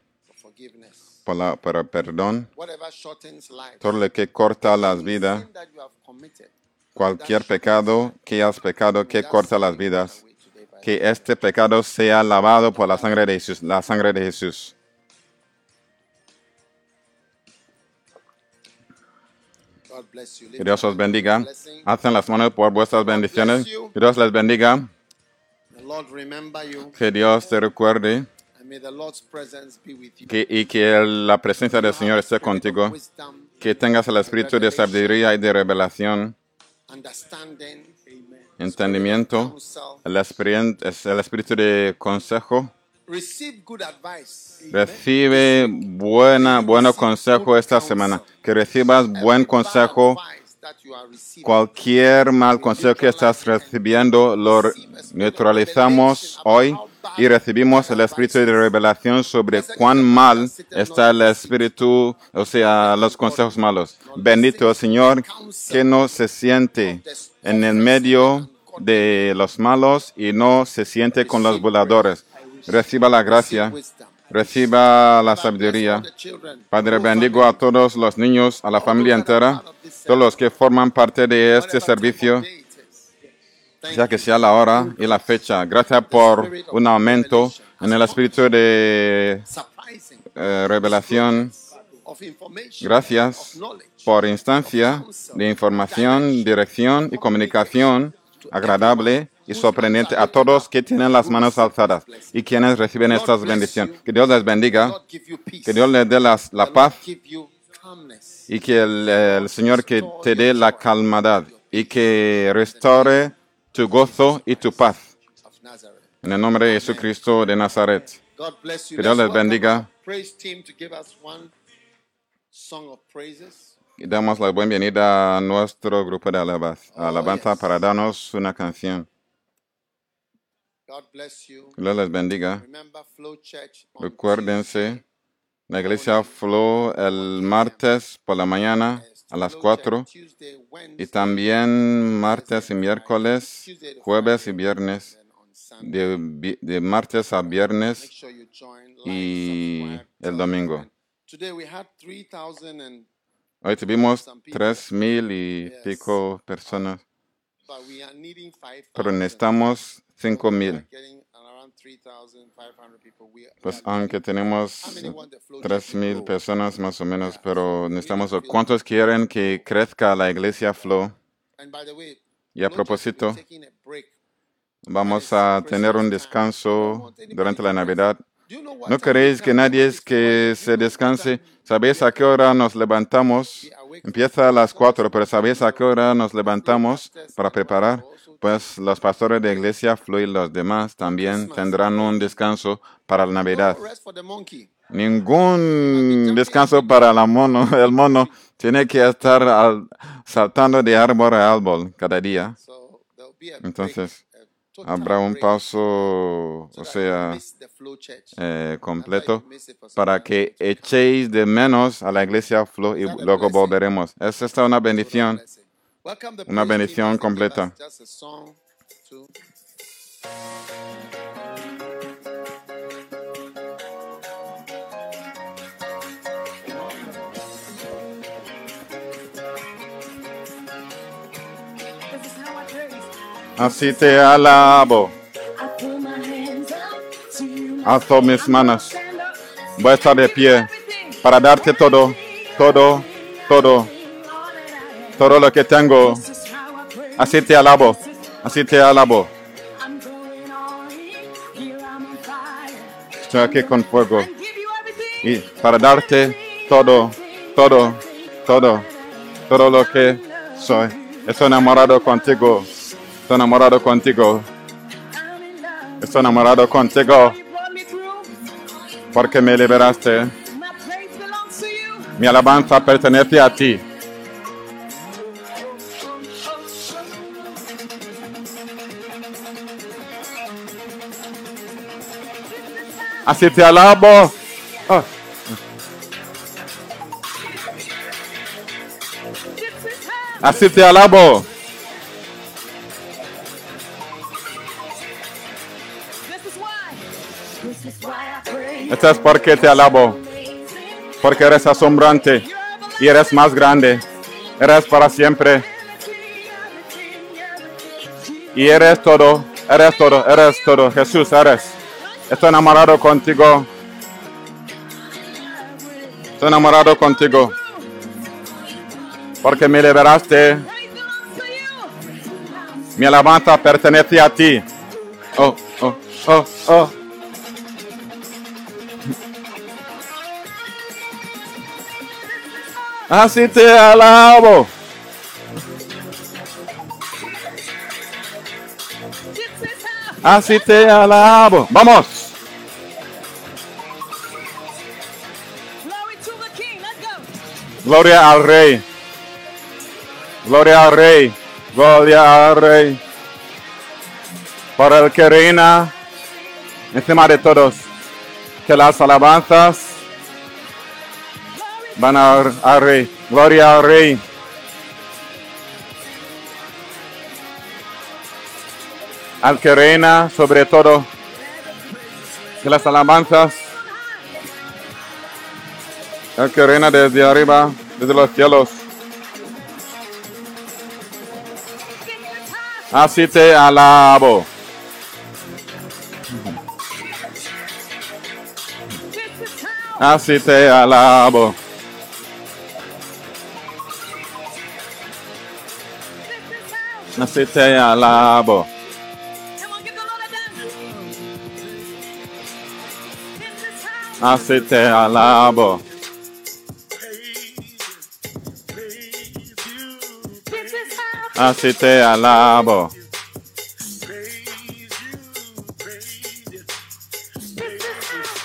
por, la, por el perdón, todo lo que corta las vidas, cualquier pecado que has pecado que corta las vidas, que este pecado sea lavado por la sangre de Jesús, la sangre de Jesús. Que Dios os bendiga. Hacen las manos por vuestras bendiciones. Que Dios les bendiga. Que Dios te recuerde. Que, y que la presencia del Señor esté contigo. Que tengas el espíritu de sabiduría y de revelación, entendimiento, el espíritu de consejo. Receive good advice. Recibe buena, bueno consejo esta semana. Que recibas buen consejo. Cualquier mal consejo que estás recibiendo lo neutralizamos hoy y recibimos el espíritu de revelación sobre cuán mal está el espíritu, o sea, los consejos malos. Bendito el Señor que no se siente en el medio de los malos y no se siente con los voladores. Reciba la gracia, reciba la sabiduría. Padre, bendigo a todos los niños, a la familia entera, todos los que forman parte de este servicio, sea que sea la hora y la fecha. Gracias por un aumento en el espíritu de eh, revelación. Gracias por instancia de información, dirección y comunicación agradable y sorprendente a todos que tienen las manos alzadas y quienes reciben estas bendiciones. Que Dios les bendiga, que Dios les dé las- la paz y que el, el Señor que te dé la calmadad y que restaure tu gozo y tu paz. En el nombre de Jesucristo de Nazaret. Que Dios les bendiga. Y damos la bienvenida a nuestro grupo de alabanza para darnos una canción. God bless you. Que Dios les bendiga. Recuérdense, la iglesia Flow el martes por la mañana a las Flow 4 Church Tuesday, y también martes y miércoles, jueves y viernes, de, de martes a viernes y el domingo. a friend. Today we had 3,000 and Hoy tuvimos tres mil y pico personas, pero necesitamos cinco We are mil. getting around 3,500 people. We, we Pues are aunque tenemos How many want the flow tres church to mil grow? personas más o menos, pero necesitamos, ¿cuántos quieren que crezca la iglesia Flow? Y a propósito, vamos a tener un descanso durante la Navidad. ¿No queréis que nadie es que se descanse? ¿Sabéis a qué hora nos levantamos? Empieza a las cuatro, pero ¿sabéis a qué hora nos levantamos para preparar? Pues los pastores de iglesia Flow y los demás también tendrán un descanso para la Navidad. Ningún descanso para la mono. El mono tiene que estar al- saltando de árbol a árbol cada día. Entonces, Habrá un paso, so o sea, eh, completo, para que echéis de menos a la iglesia Flow y luego volveremos. Es una bendición. Una bendición completa. Así te alabo. Alzo mis manos. Voy a estar de pie para darte todo, todo, todo, todo lo que tengo. Así te alabo. Así te alabo. Estoy aquí con fuego. Y para darte todo, todo, todo, todo lo que soy. Estoy enamorado contigo. Estoy enamorado contigo. I'm in love. Estoy enamorado contigo You brought me through. porque me liberaste. My praise belongs to you. Mi alabanza pertenece a ti. Así te alabo. Oh, This is how. así te alabo. Esto es porque te alabo. Porque eres asombrante y eres más grande. Eres para siempre. Y eres todo, eres todo, eres todo. Jesús, eres. Estoy enamorado contigo. Estoy enamorado contigo. Porque me liberaste. Mi alabanza pertenece a ti. Oh, oh, oh, oh. Así te alabo. Así te alabo. Vamos. Gloria al Rey. Gloria al Rey. Gloria al Rey. Por el que reina encima de todos. Que las alabanzas van al, al Rey. Gloria al Rey. Al que reina sobre todo. Que las alabanzas. El que reina desde arriba, desde los cielos. Así te alabo. Así te alabo. Is how.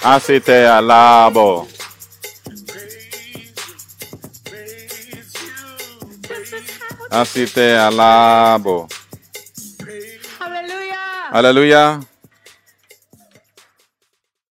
Así te alabo. Come on, give Así te alabo. Aleluya. Aleluya.